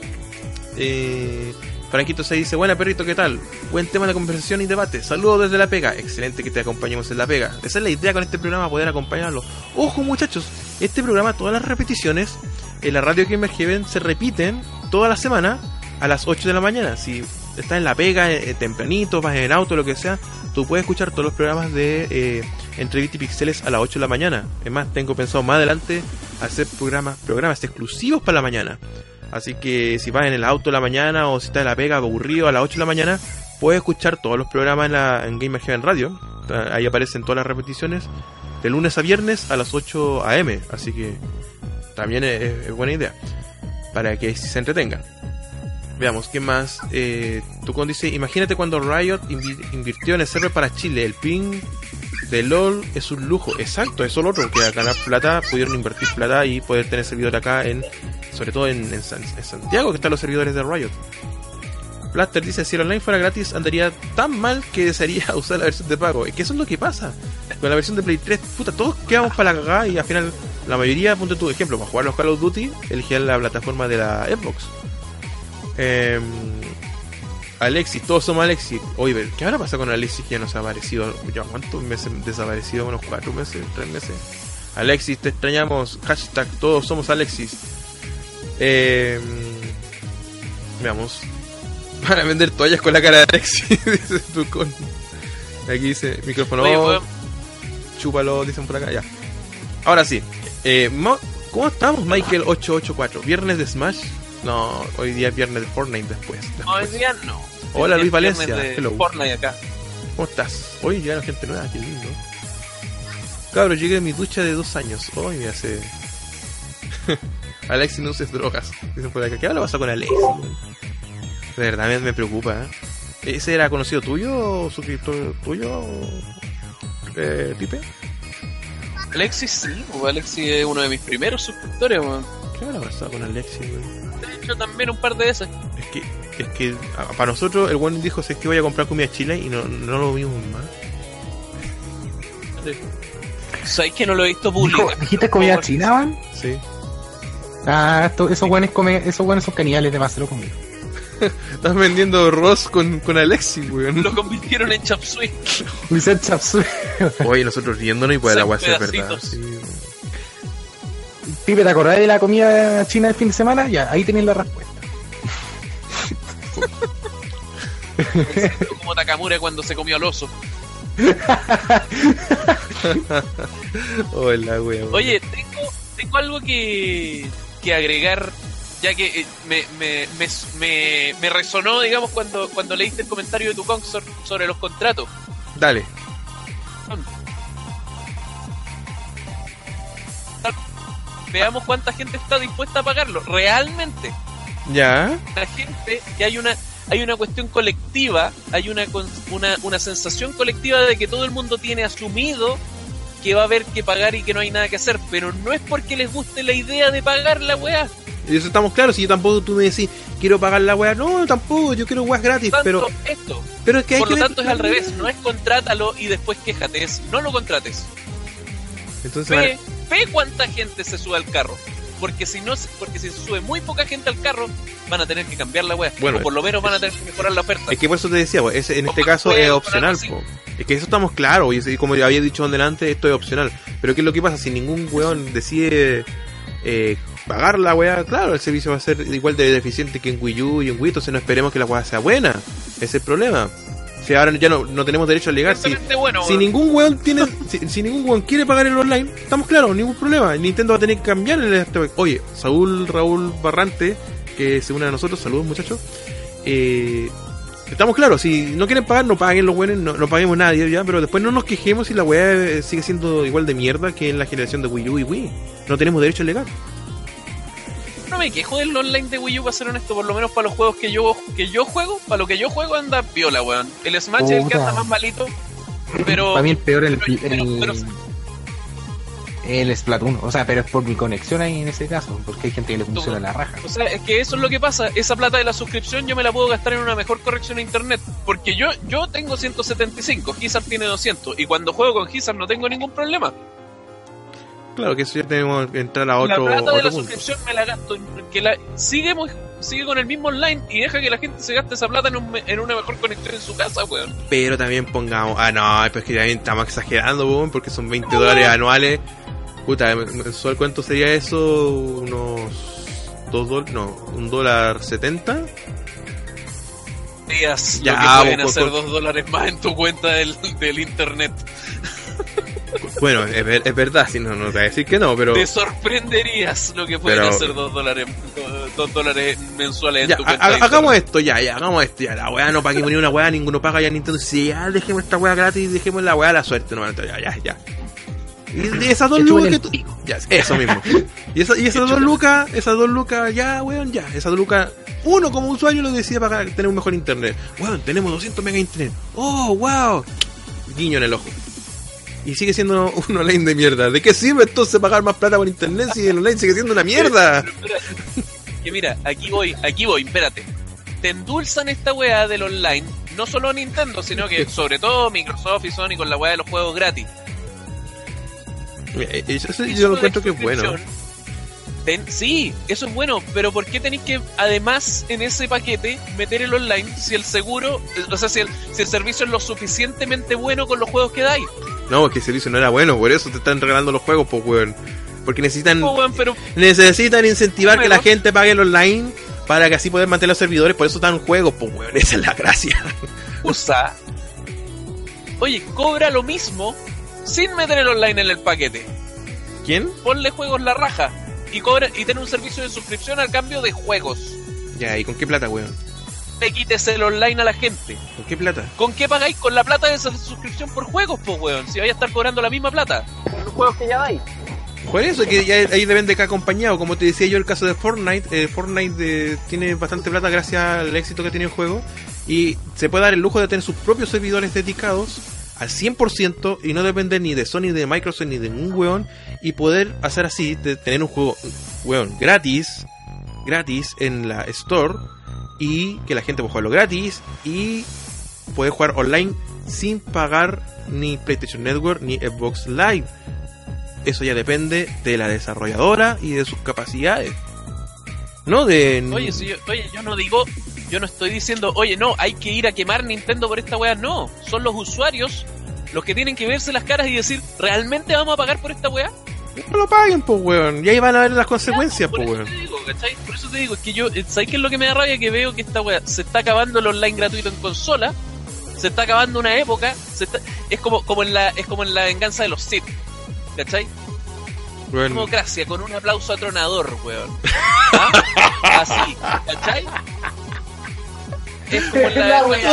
eh, Franquito se dice, buena perrito, ¿qué tal? Buen tema de conversación y debate. Saludos desde la pega. Excelente que te acompañemos en la pega. Esa es la idea con este programa, poder acompañarlo. Ojo muchachos, este programa, todas las repeticiones en la radio Gamer Heaven se repiten toda la semana a las 8 de la mañana. Si estás en la pega, eh, tempranito, vas en auto, lo que sea, tú puedes escuchar todos los programas de eh, Entrevista y Pixeles a las 8 de la mañana. Es más, tengo pensado más adelante hacer programas, programas exclusivos para la mañana. Así que si vas en el auto en la mañana o si estás en la pega aburrido a las 8 de la mañana, puedes escuchar todos los programas en, la, en Radio. Ahí aparecen todas las repeticiones de lunes a viernes a las 8 am. Así que también es, es buena idea para que se entretengan. Veamos, ¿qué más? Eh, Tucón dice, imagínate cuando Riot invirtió en el server para Chile. El ping de LOL es un lujo. Exacto, eso es lo otro, que ganar plata pudieron invertir plata y poder tener servidor acá en, sobre todo en, en, San, en, Santiago, que están los servidores de Riot. Blaster dice, si el online fuera gratis andaría tan mal que desearía usar la versión de pago. Es que eso es lo que pasa. Con la versión de Play 3, puta, todos quedamos para la cagada y al final la mayoría, punto tu ejemplo, para jugar los Call of Duty, elegían la plataforma de la Xbox. Eh, Alexis, todos somos Alexis. Oye, ¿qué habrá pasado con Alexis que ya no se ha aparecido? ¿Ya cuántos meses desaparecido? ¿Unos cuatro meses? ¿Tres meses? Alexis, te extrañamos. Hashtag, todos somos Alexis. Eh, veamos. Van a vender toallas con la cara de Alexis, dice tu con. Aquí dice micrófono. Oye, bueno. Chúpalo, dicen por acá. Ya. Ahora sí. Eh, ¿Cómo estamos, Michael884? ¿Viernes de Smash? No, hoy día es viernes de Fortnite después. después. No, hoy día no. Hola Luis Valencia. Hello. Fortnite acá. ¿Cómo estás? Hoy llegaron gente nueva, qué lindo. Cabro, llegué a mi ducha de dos años. Hoy me hace. Alexis no uses drogas. Dicen por acá. ¿Qué habla pasa con Alexis? De verdad me, me preocupa. ¿eh? ¿Ese era conocido tuyo o suscriptor tuyo? Eh, ¿Pipe? Alexis sí, pues Alexis es uno de mis primeros suscriptores, man. ¿Qué habrá pasado con Alexis, güey? Hecho, también un par de veces. Es que, es que para nosotros el buen dijo es que voy a comprar comida chile y no, no lo vimos más. Sí. ¿Sabes que no lo he visto público? ¿Dijiste comida china, van? Sí. Ah, esto- esos buenos come, esos buenos son caníbales de Marcelo conmigo. Estás vendiendo Ross con, con Alexi, weón. Lo convirtieron en chop suey. Luis Chapsui. Oye, nosotros riéndonos y pues el agua es verdad. Sí. Pipe, ¿te acordás de la comida china del fin de semana? Ya, ahí tenéis la respuesta. Como Takamura cuando se comió al oso. Hola, weón. Oye, tengo, tengo algo que, que agregar, ya que eh, me, me, me, me, me resonó, digamos, cuando, cuando leíste el comentario de tu consort sobre los contratos. Dale. Veamos cuánta gente está dispuesta a pagarlo. Realmente, Ya. la gente, que hay una hay una cuestión colectiva, hay una, una, una sensación colectiva de que todo el mundo tiene asumido que va a haber que pagar y que no hay nada que hacer, pero no es porque les guste la idea de pagar la weá. Y eso estamos claros. Si yo tampoco tú me decís, quiero pagar la weá. No, tampoco. Yo quiero weas gratis. Tanto Pero, esto. pero es que hay Por que lo tanto es al revés, no es contrátalo y después quéjate, es no lo contrates. Entonces, Ve, ve cuánta gente se sube al carro. Porque si no se- porque si se sube muy poca gente al carro, van a tener que cambiar la wea. Bueno, o por lo menos van a tener que mejorar la oferta. Es que por eso te decía, pues, ese- en este caso es opcional. po. Es que eso estamos claros. Y como ya había dicho adelante, esto es opcional. Pero ¿qué es lo que pasa? Si ningún weón decide eh, pagar la weá, claro, el servicio va a ser igual de deficiente que en Wii U y en Wii. Entonces no esperemos que la weá sea buena. Ese es el problema. Si ahora ya no, no tenemos derecho a alegar. Si, bueno, ningún weón tiene, si, si ningún weón quiere pagar el online, estamos claros, ningún problema. Nintendo va a tener que cambiar el este- Oye, Saúl Raúl Barrante, que se une a nosotros, saludos muchachos. Eh, estamos claros, si no quieren pagar, no paguen los buenos, no, no paguemos nadie ya, pero después no nos quejemos si la weá sigue siendo igual de mierda que en la generación de Wii U y Wii. No tenemos derecho a alegar. No me quejo del online de Wii U, para ser honesto, por lo menos para los juegos que yo que yo juego, para lo que yo juego anda piola, weón. El Smash es el que anda más malito, pero Para mí el peor es el, el, pero- el Splatoon. O sea, pero es por mi conexión ahí en ese caso. Porque hay gente que le funciona la raja. O sea, es que eso es lo que pasa. Esa plata de la suscripción yo me la puedo gastar en una mejor corrección a internet. Porque yo, yo tengo 175, Gizar tiene 200. Y cuando juego con Gizar no tengo ningún problema. Claro que eso ya tenemos que entrar a otro, la plata de la punto. suscripción me la gasto. Que la, sigue, sigue con el mismo online y deja que la gente se gaste esa plata en, un me- en una mejor conexión en su casa, weón. Pero también pongamos, ah no, pues que también estamos exagerando, weón, porque son 20 dólares anuales. Puta, mensual cuánto sería eso? Unos 2 dólares, no, un dólar 70. Días Ya, lo que pueden pues, hacer pues. dos dólares más en tu cuenta del, del internet. Bueno, es, ver- es verdad, si no, no te voy a decir que no, pero Te sorprenderías lo que pueden Pero- hacer dos dólares, dos dólares mensuales en ya, tu cuenta. ha- hagamos esto, ya, ya, hagamos esto, ya, la weá no paguemos ni una weá, ninguno paga ya Nintendo, si ya dejemos esta weá gratis, dejemos la weá a la suerte, no, ya, ya, ya. Y, y esas dos lucas que tú-. Ya, eso mismo. Y, esa- y esas dos lucas, esas dos lucas, ya, weón, ya. Esas dos lucas, uno como usuario lo decide pagar, tener un mejor internet. Weón, tenemos 200 mega de internet. Oh, wow. Guiño en el ojo. Y sigue siendo un online de mierda. ¿De qué sirve entonces pagar más plata por internet si el online sigue siendo una mierda? Pero espera, Que mira, aquí voy, aquí voy, espérate. Te endulzan esta weá del online, no solo Nintendo, sino que sobre todo Microsoft y Sony con la weá de los juegos gratis. Mira, eh, Eso, eso yo lo encuentro que es bueno. Ten- sí, eso es bueno, pero ¿por qué tenéis que además en ese paquete meter el online si el seguro, eh, o sea, si el, si el servicio es lo suficientemente bueno con los juegos que dais? No, es que el servicio no era bueno, por eso te están regalando los juegos, pues, weón. Porque necesitan, Oh, weón, pero necesitan incentivar que la gente pague el online para que así poder mantener los servidores, por eso están juegos, pues, weón. Esa es la gracia. usa. Oye, cobra lo mismo sin meter el online en el paquete. ¿Quién? Ponle juegos la raja y cobra y ten un servicio de suscripción al cambio de juegos. Ya, ¿y con qué plata, weón? Le quites el online a la gente. ¿Con qué plata? ¿Con qué pagáis? Con la plata de esa suscripción por juegos, pues weón. Si vais a estar cobrando la misma plata. Los juegos que ya dais. Por eso, que ya ahí deben de que acompañado. Como te decía yo, el caso de Fortnite. eh, Fortnite eh, tiene bastante plata gracias al éxito que tiene el juego. Y se puede dar el lujo de tener sus propios servidores dedicados al 100% y no depender ni de Sony, ni de Microsoft, ni de ningún weón. Y poder hacer así, de tener un juego, weón, gratis, gratis en la Store. Y que la gente pueda jugarlo gratis. Y poder jugar online sin pagar ni PlayStation Network ni Xbox Live. eso ya depende de la desarrolladora y de sus capacidades. No de... Oye, si oye, yo no digo, yo no estoy diciendo, oye, no, hay que ir a quemar Nintendo por esta weá. No, son los usuarios los que tienen que verse las caras y decir, ¿realmente vamos a pagar por esta weá? No lo paguen, pues, weón. Y ahí van a ver las consecuencias, por pues, eso weón. te digo, ¿cachai? Por eso te digo, es que yo, eh, ¿sabes qué es lo que me da rabia? Que veo que esta weá se está acabando el online gratuito en consola, se está acabando una época, se está- es como, como en la, es como en la venganza de los Sith, ¿cachai? Democracia, con un aplauso atronador, weón. ¿Ah? Así, ¿cachai? Es como la los Sith,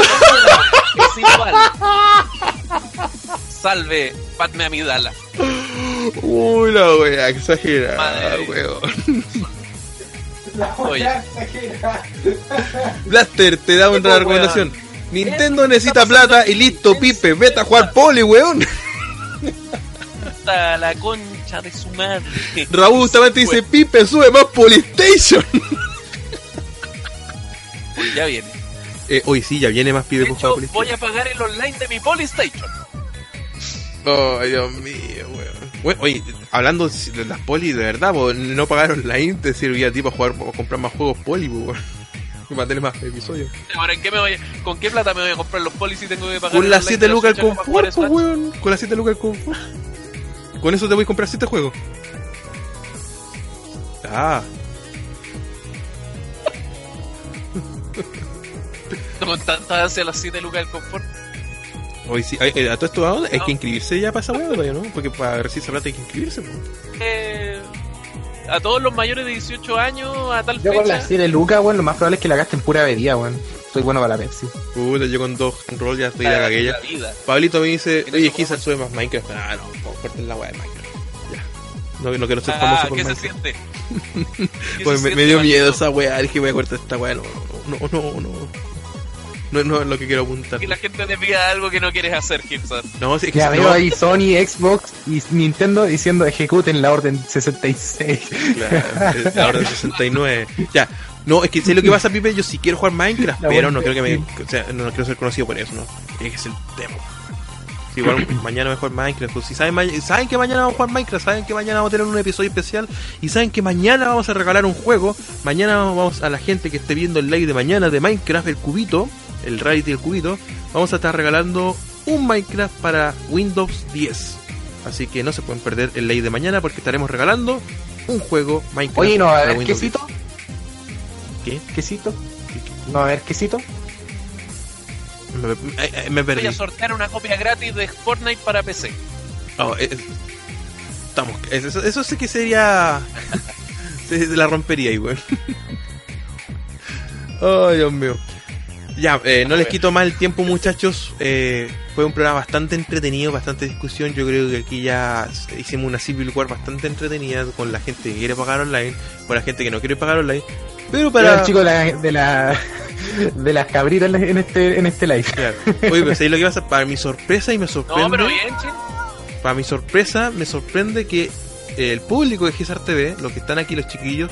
es igual. Salve, Padme Amidala. Uy, la wea, exagerada, Madre. weón. Oye. Blaster te da una recomendación. Nintendo necesita plata y listo, Pipe, vete a jugar poli, weón. Hasta la concha de su madre. Raúl justamente dice, Pipe, sube más Polystation. Pues ya viene. Eh, hoy sí, ya viene más Pipe De hecho, voy a pagar el online de mi Polystation. Ay, Dios mío, weón. Bueno, oye, hablando de las poli, de verdad, po, no pagar online te serviría a ti para jugar, para comprar más juegos poli, po, weón. Y para tener más episodios. Ahora, ¿en qué me voy a- ¿con qué plata me voy a comprar los polis si tengo que pagar Con las online 7 de los lucas el confort, weón. Con las 7 lucas el confort. Con eso te voy a comprar 7 juegos. Ah, Con tanta ansia las 7 lucas del confort. hoy sí. Ay, eh, a todo esto, ¿a dónde? Hay No. que inscribirse ya para esa todavía, ¿no? Porque para recibir esa plata hay que inscribirse, po. Eh, a todos los mayores de 18 años, a tal Yo con fecha. las 7 lucas, weón, lo más probable es que la gaste en pura bebida, weón. Soy bueno para la Pepsi. Puta, yo con dos roll ya estoy la la, cagué. Pablito me dice, oye, quizás sube más Minecraft. Ah, no, cortar la weá de Minecraft. Ya. No, no quiero ser Ah, famoso por ¿qué se siente? ¿Qué Pues se me, siente, me dio miedo esa weá, dije voy a cortar esta weá, no, no, no, no. No, no es lo que quiero apuntar. Que la gente te pida algo que no quieres hacer, Gibson. No, sí, es que Ya veo no- ahí Sony, Xbox y Nintendo diciendo ejecuten la orden 66. Claro, es la orden 69. Ya. No, es que sé lo que pasa, Pipe. Yo sí quiero jugar Minecraft, La pero no creo que me. O sea, no, no quiero ser conocido por eso, ¿no? Es el tema. Sí, igual mañana jugar Minecraft. Pues si saben, saben que mañana vamos a jugar Minecraft, saben que mañana vamos a tener un episodio especial y saben que mañana vamos a regalar un juego. Mañana vamos a la gente que esté viendo el live de mañana de Minecraft, el cubito, el reality del cubito, vamos a estar regalando un Minecraft para Windows 10. Así que no se pueden perder el live de mañana porque estaremos regalando un juego Minecraft. Oye, no a para haber Windows quesito. 10. ¿Qué? ¿Quesito? ¿No va a haber quesito? Me, me- eh, me Voy perdí. a sortear una copia gratis de Fortnite para PC. Oh, eh, estamos, eso, eso sí que sería. se la rompería weón. Ay, Dios mío. Ya, eh, no les quito más el tiempo, muchachos. Eh, fue un programa bastante entretenido, bastante discusión. Yo creo que aquí ya hicimos una Civil War bastante entretenida con la gente que quiere pagar online, con la gente que no quiere pagar online. Pero Para para. el chico de la, de, la, de las cabritas en este, en este live. Claro. Oye, pero ¿sabéis lo que pasa? Para mi sorpresa y me sorprende. No, pero bien, che. Para mi sorpresa, me sorprende que el público de Gisar TV, los que están aquí, los chiquillos,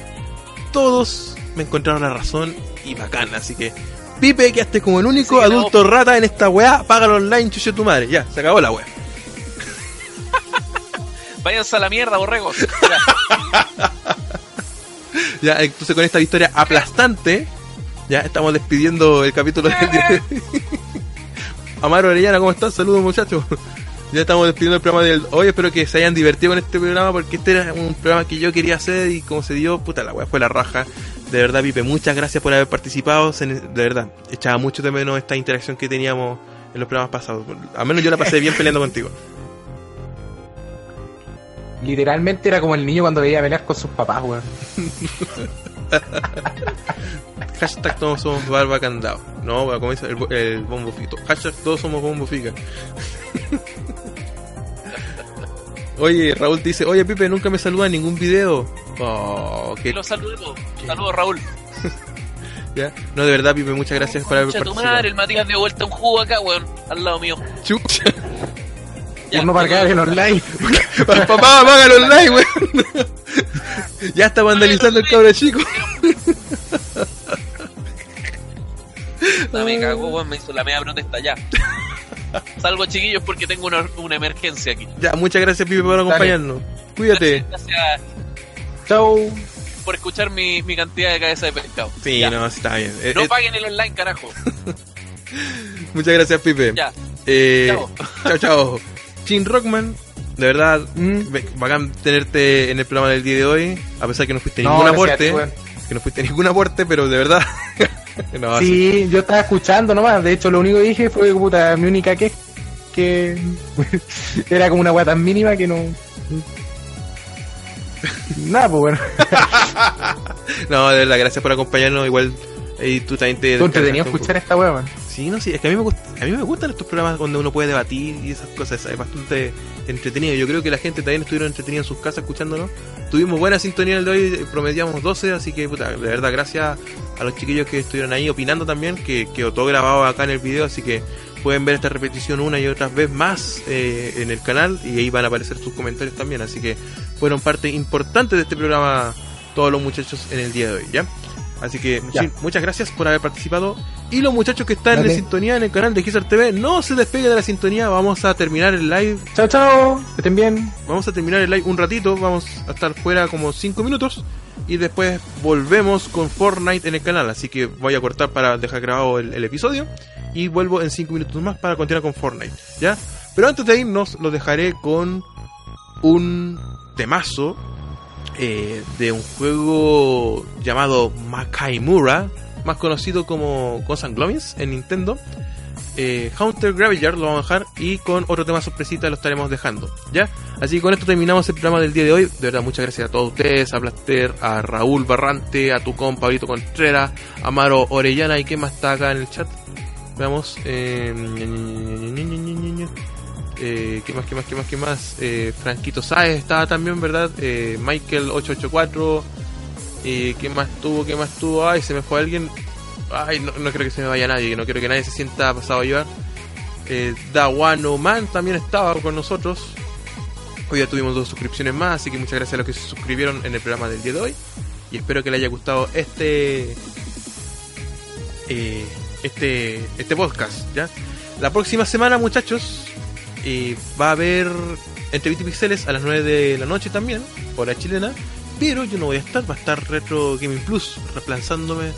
todos me encontraron la razón y bacán. Así que, Pipe, quedaste como el único Sí, que no. adulto rata en esta weá, págalo online, chuche tu madre. Ya, se acabó la weá. Váyanse a la mierda, borregos. Ya. Entonces con esta victoria aplastante, ya estamos despidiendo el capítulo del día. Amaro Orellana, ¿cómo estás? Saludos muchachos. Ya estamos despidiendo el programa del hoy. Espero que se hayan divertido con este programa porque este era un programa que yo quería hacer y como se dio, puta la weá, fue la raja. De verdad, Pipe, muchas gracias por haber participado. Se De verdad, echaba mucho de menos esta interacción que teníamos en los programas pasados. Al menos yo la pasé bien peleando contigo. Literalmente era como el niño cuando veía pelear con sus papás, weón. Hashtag todos somos barba candado. No, como dice el, el bombo fito. Hashtag todos somos bombo fica. Oye, Raúl te dice, oye Pipe, nunca me saluda en ningún video. Oh, Que los saludemos. Saludos, Raúl. ya. No, de verdad, Pipe, muchas gracias por haber participado. madre, el Matías de vuelta un jugo acá, weón. Al lado mío. Chucha. Ya, no pagar el online. Papá, págalo online, weón. ya está vandalizando el cabro chico. Puta, me cagó, weón. Me hizo la media protesta ya. Salgo, chiquillos, porque tengo una, una emergencia aquí. Ya, muchas gracias, Pipe, por acompañarnos. Cuídate. Gracias Chau. por escuchar mi, mi cantidad de cabeza de pescado. Sí, Ya. no, está bien. Eh, No eh, paguen el online, carajo. muchas gracias, Pipe. Ya. Eh, Chao. chao, chao. Chin Rockman, de verdad, Mm. bacán tenerte en el programa del día de hoy, a pesar que no fuiste No, ningún aporte, ti, que no fuiste ningún aporte, pero de verdad. no, sí. Sí, yo estaba escuchando nomás. De hecho, lo único que dije fue puta, mi única que que era como una weá tan mínima que no. Nada, pues bueno. No, de verdad, gracias por acompañarnos. Igual, y tú también te. Tú entretenido escuchar esta weá, man. Sí, no, sí, es que a mí me gusta, a mí me gustan estos programas donde uno puede debatir y esas cosas, es bastante entretenido. Yo creo que la gente también estuvieron entretenida en sus casas escuchándonos. Tuvimos buena sintonía el de hoy, promediamos 12, así que puta, de verdad gracias a los chiquillos que estuvieron ahí opinando también, que quedó todo grabado acá en el video, así que pueden ver esta repetición una y otra vez más eh, en el canal y ahí van a aparecer sus comentarios también, así que fueron parte importante de este programa todos los muchachos en el día de hoy, ¿ya? Así que muchas gracias por haber participado. Y los muchachos que están Dale. en sintonía en el canal de Gizar TV, no se despeguen de la sintonía. Vamos a terminar el live. Chao, chao. Que estén bien. Vamos a terminar el live un ratito. Vamos a estar fuera como 5 minutos. Y después volvemos con Fortnite en el canal. Así que voy a cortar para dejar grabado el, el episodio. Y vuelvo en 5 minutos más para continuar con Fortnite. ¿Ya? Pero antes de irnos, lo dejaré con un temazo eh, de un juego llamado Makaimura, más conocido como and Goblins en Nintendo. Eh, Hunter Graveyard lo vamos a dejar y con otro tema sorpresita lo estaremos dejando, ¿ya? Así que con esto terminamos el programa del día de hoy. De verdad, muchas gracias a todos ustedes, a Blaster, a Raúl Barrante, a Tucón, Pablito Contreras, a Maro Orellana y quién más está acá en el chat. Veamos. Eh, ¿Qué más, qué más, qué más, qué más? Eh, Franquito Sáez estaba también, ¿verdad? Eh, Michael 884. Eh, ¿Qué más tuvo? ¿Qué más tuvo? Ay, se me fue alguien. Ay, no, no creo que se me vaya nadie. No quiero que nadie se sienta pasado a llevar. Dawano Man también estaba con nosotros. Hoy ya tuvimos dos suscripciones más, así que muchas gracias a los que se suscribieron en el programa del día de hoy. Y espero que les haya gustado este. este. Este podcast, ¿ya? La próxima semana, muchachos, eh, va a haber Entrevista y Pixeles a las 9 de la noche también, hora chilena. Pero yo no voy a estar, va a estar Retro Gaming Plus, reemplazándome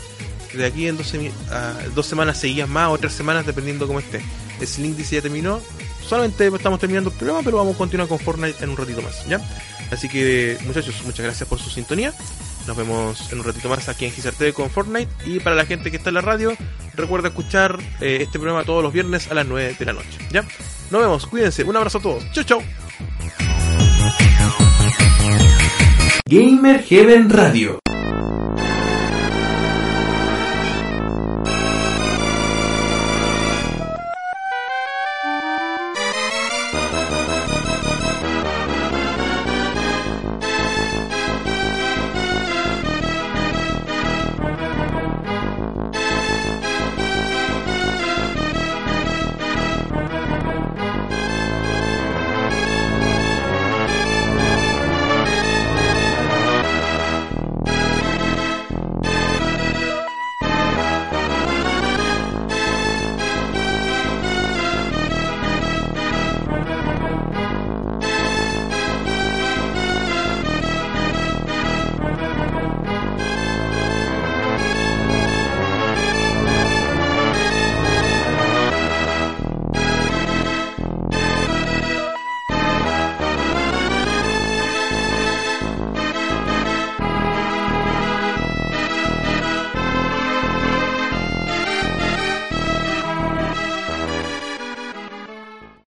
de aquí en dos, semi- a dos semanas seguidas más o tres semanas, dependiendo cómo esté. El link dice ya terminó. Solamente estamos terminando el programa, pero vamos a continuar con Fortnite en un ratito más, ¿ya? Así que, muchachos, muchas gracias por su sintonía. Nos vemos en un ratito más aquí en Gizar TV con Fortnite. Y para la gente que está en la radio, recuerda escuchar eh, este programa todos los viernes a las 9 de la noche, ¿ya? Nos vemos, cuídense, un abrazo a todos. Chau, chau. Gamer Heaven Radio.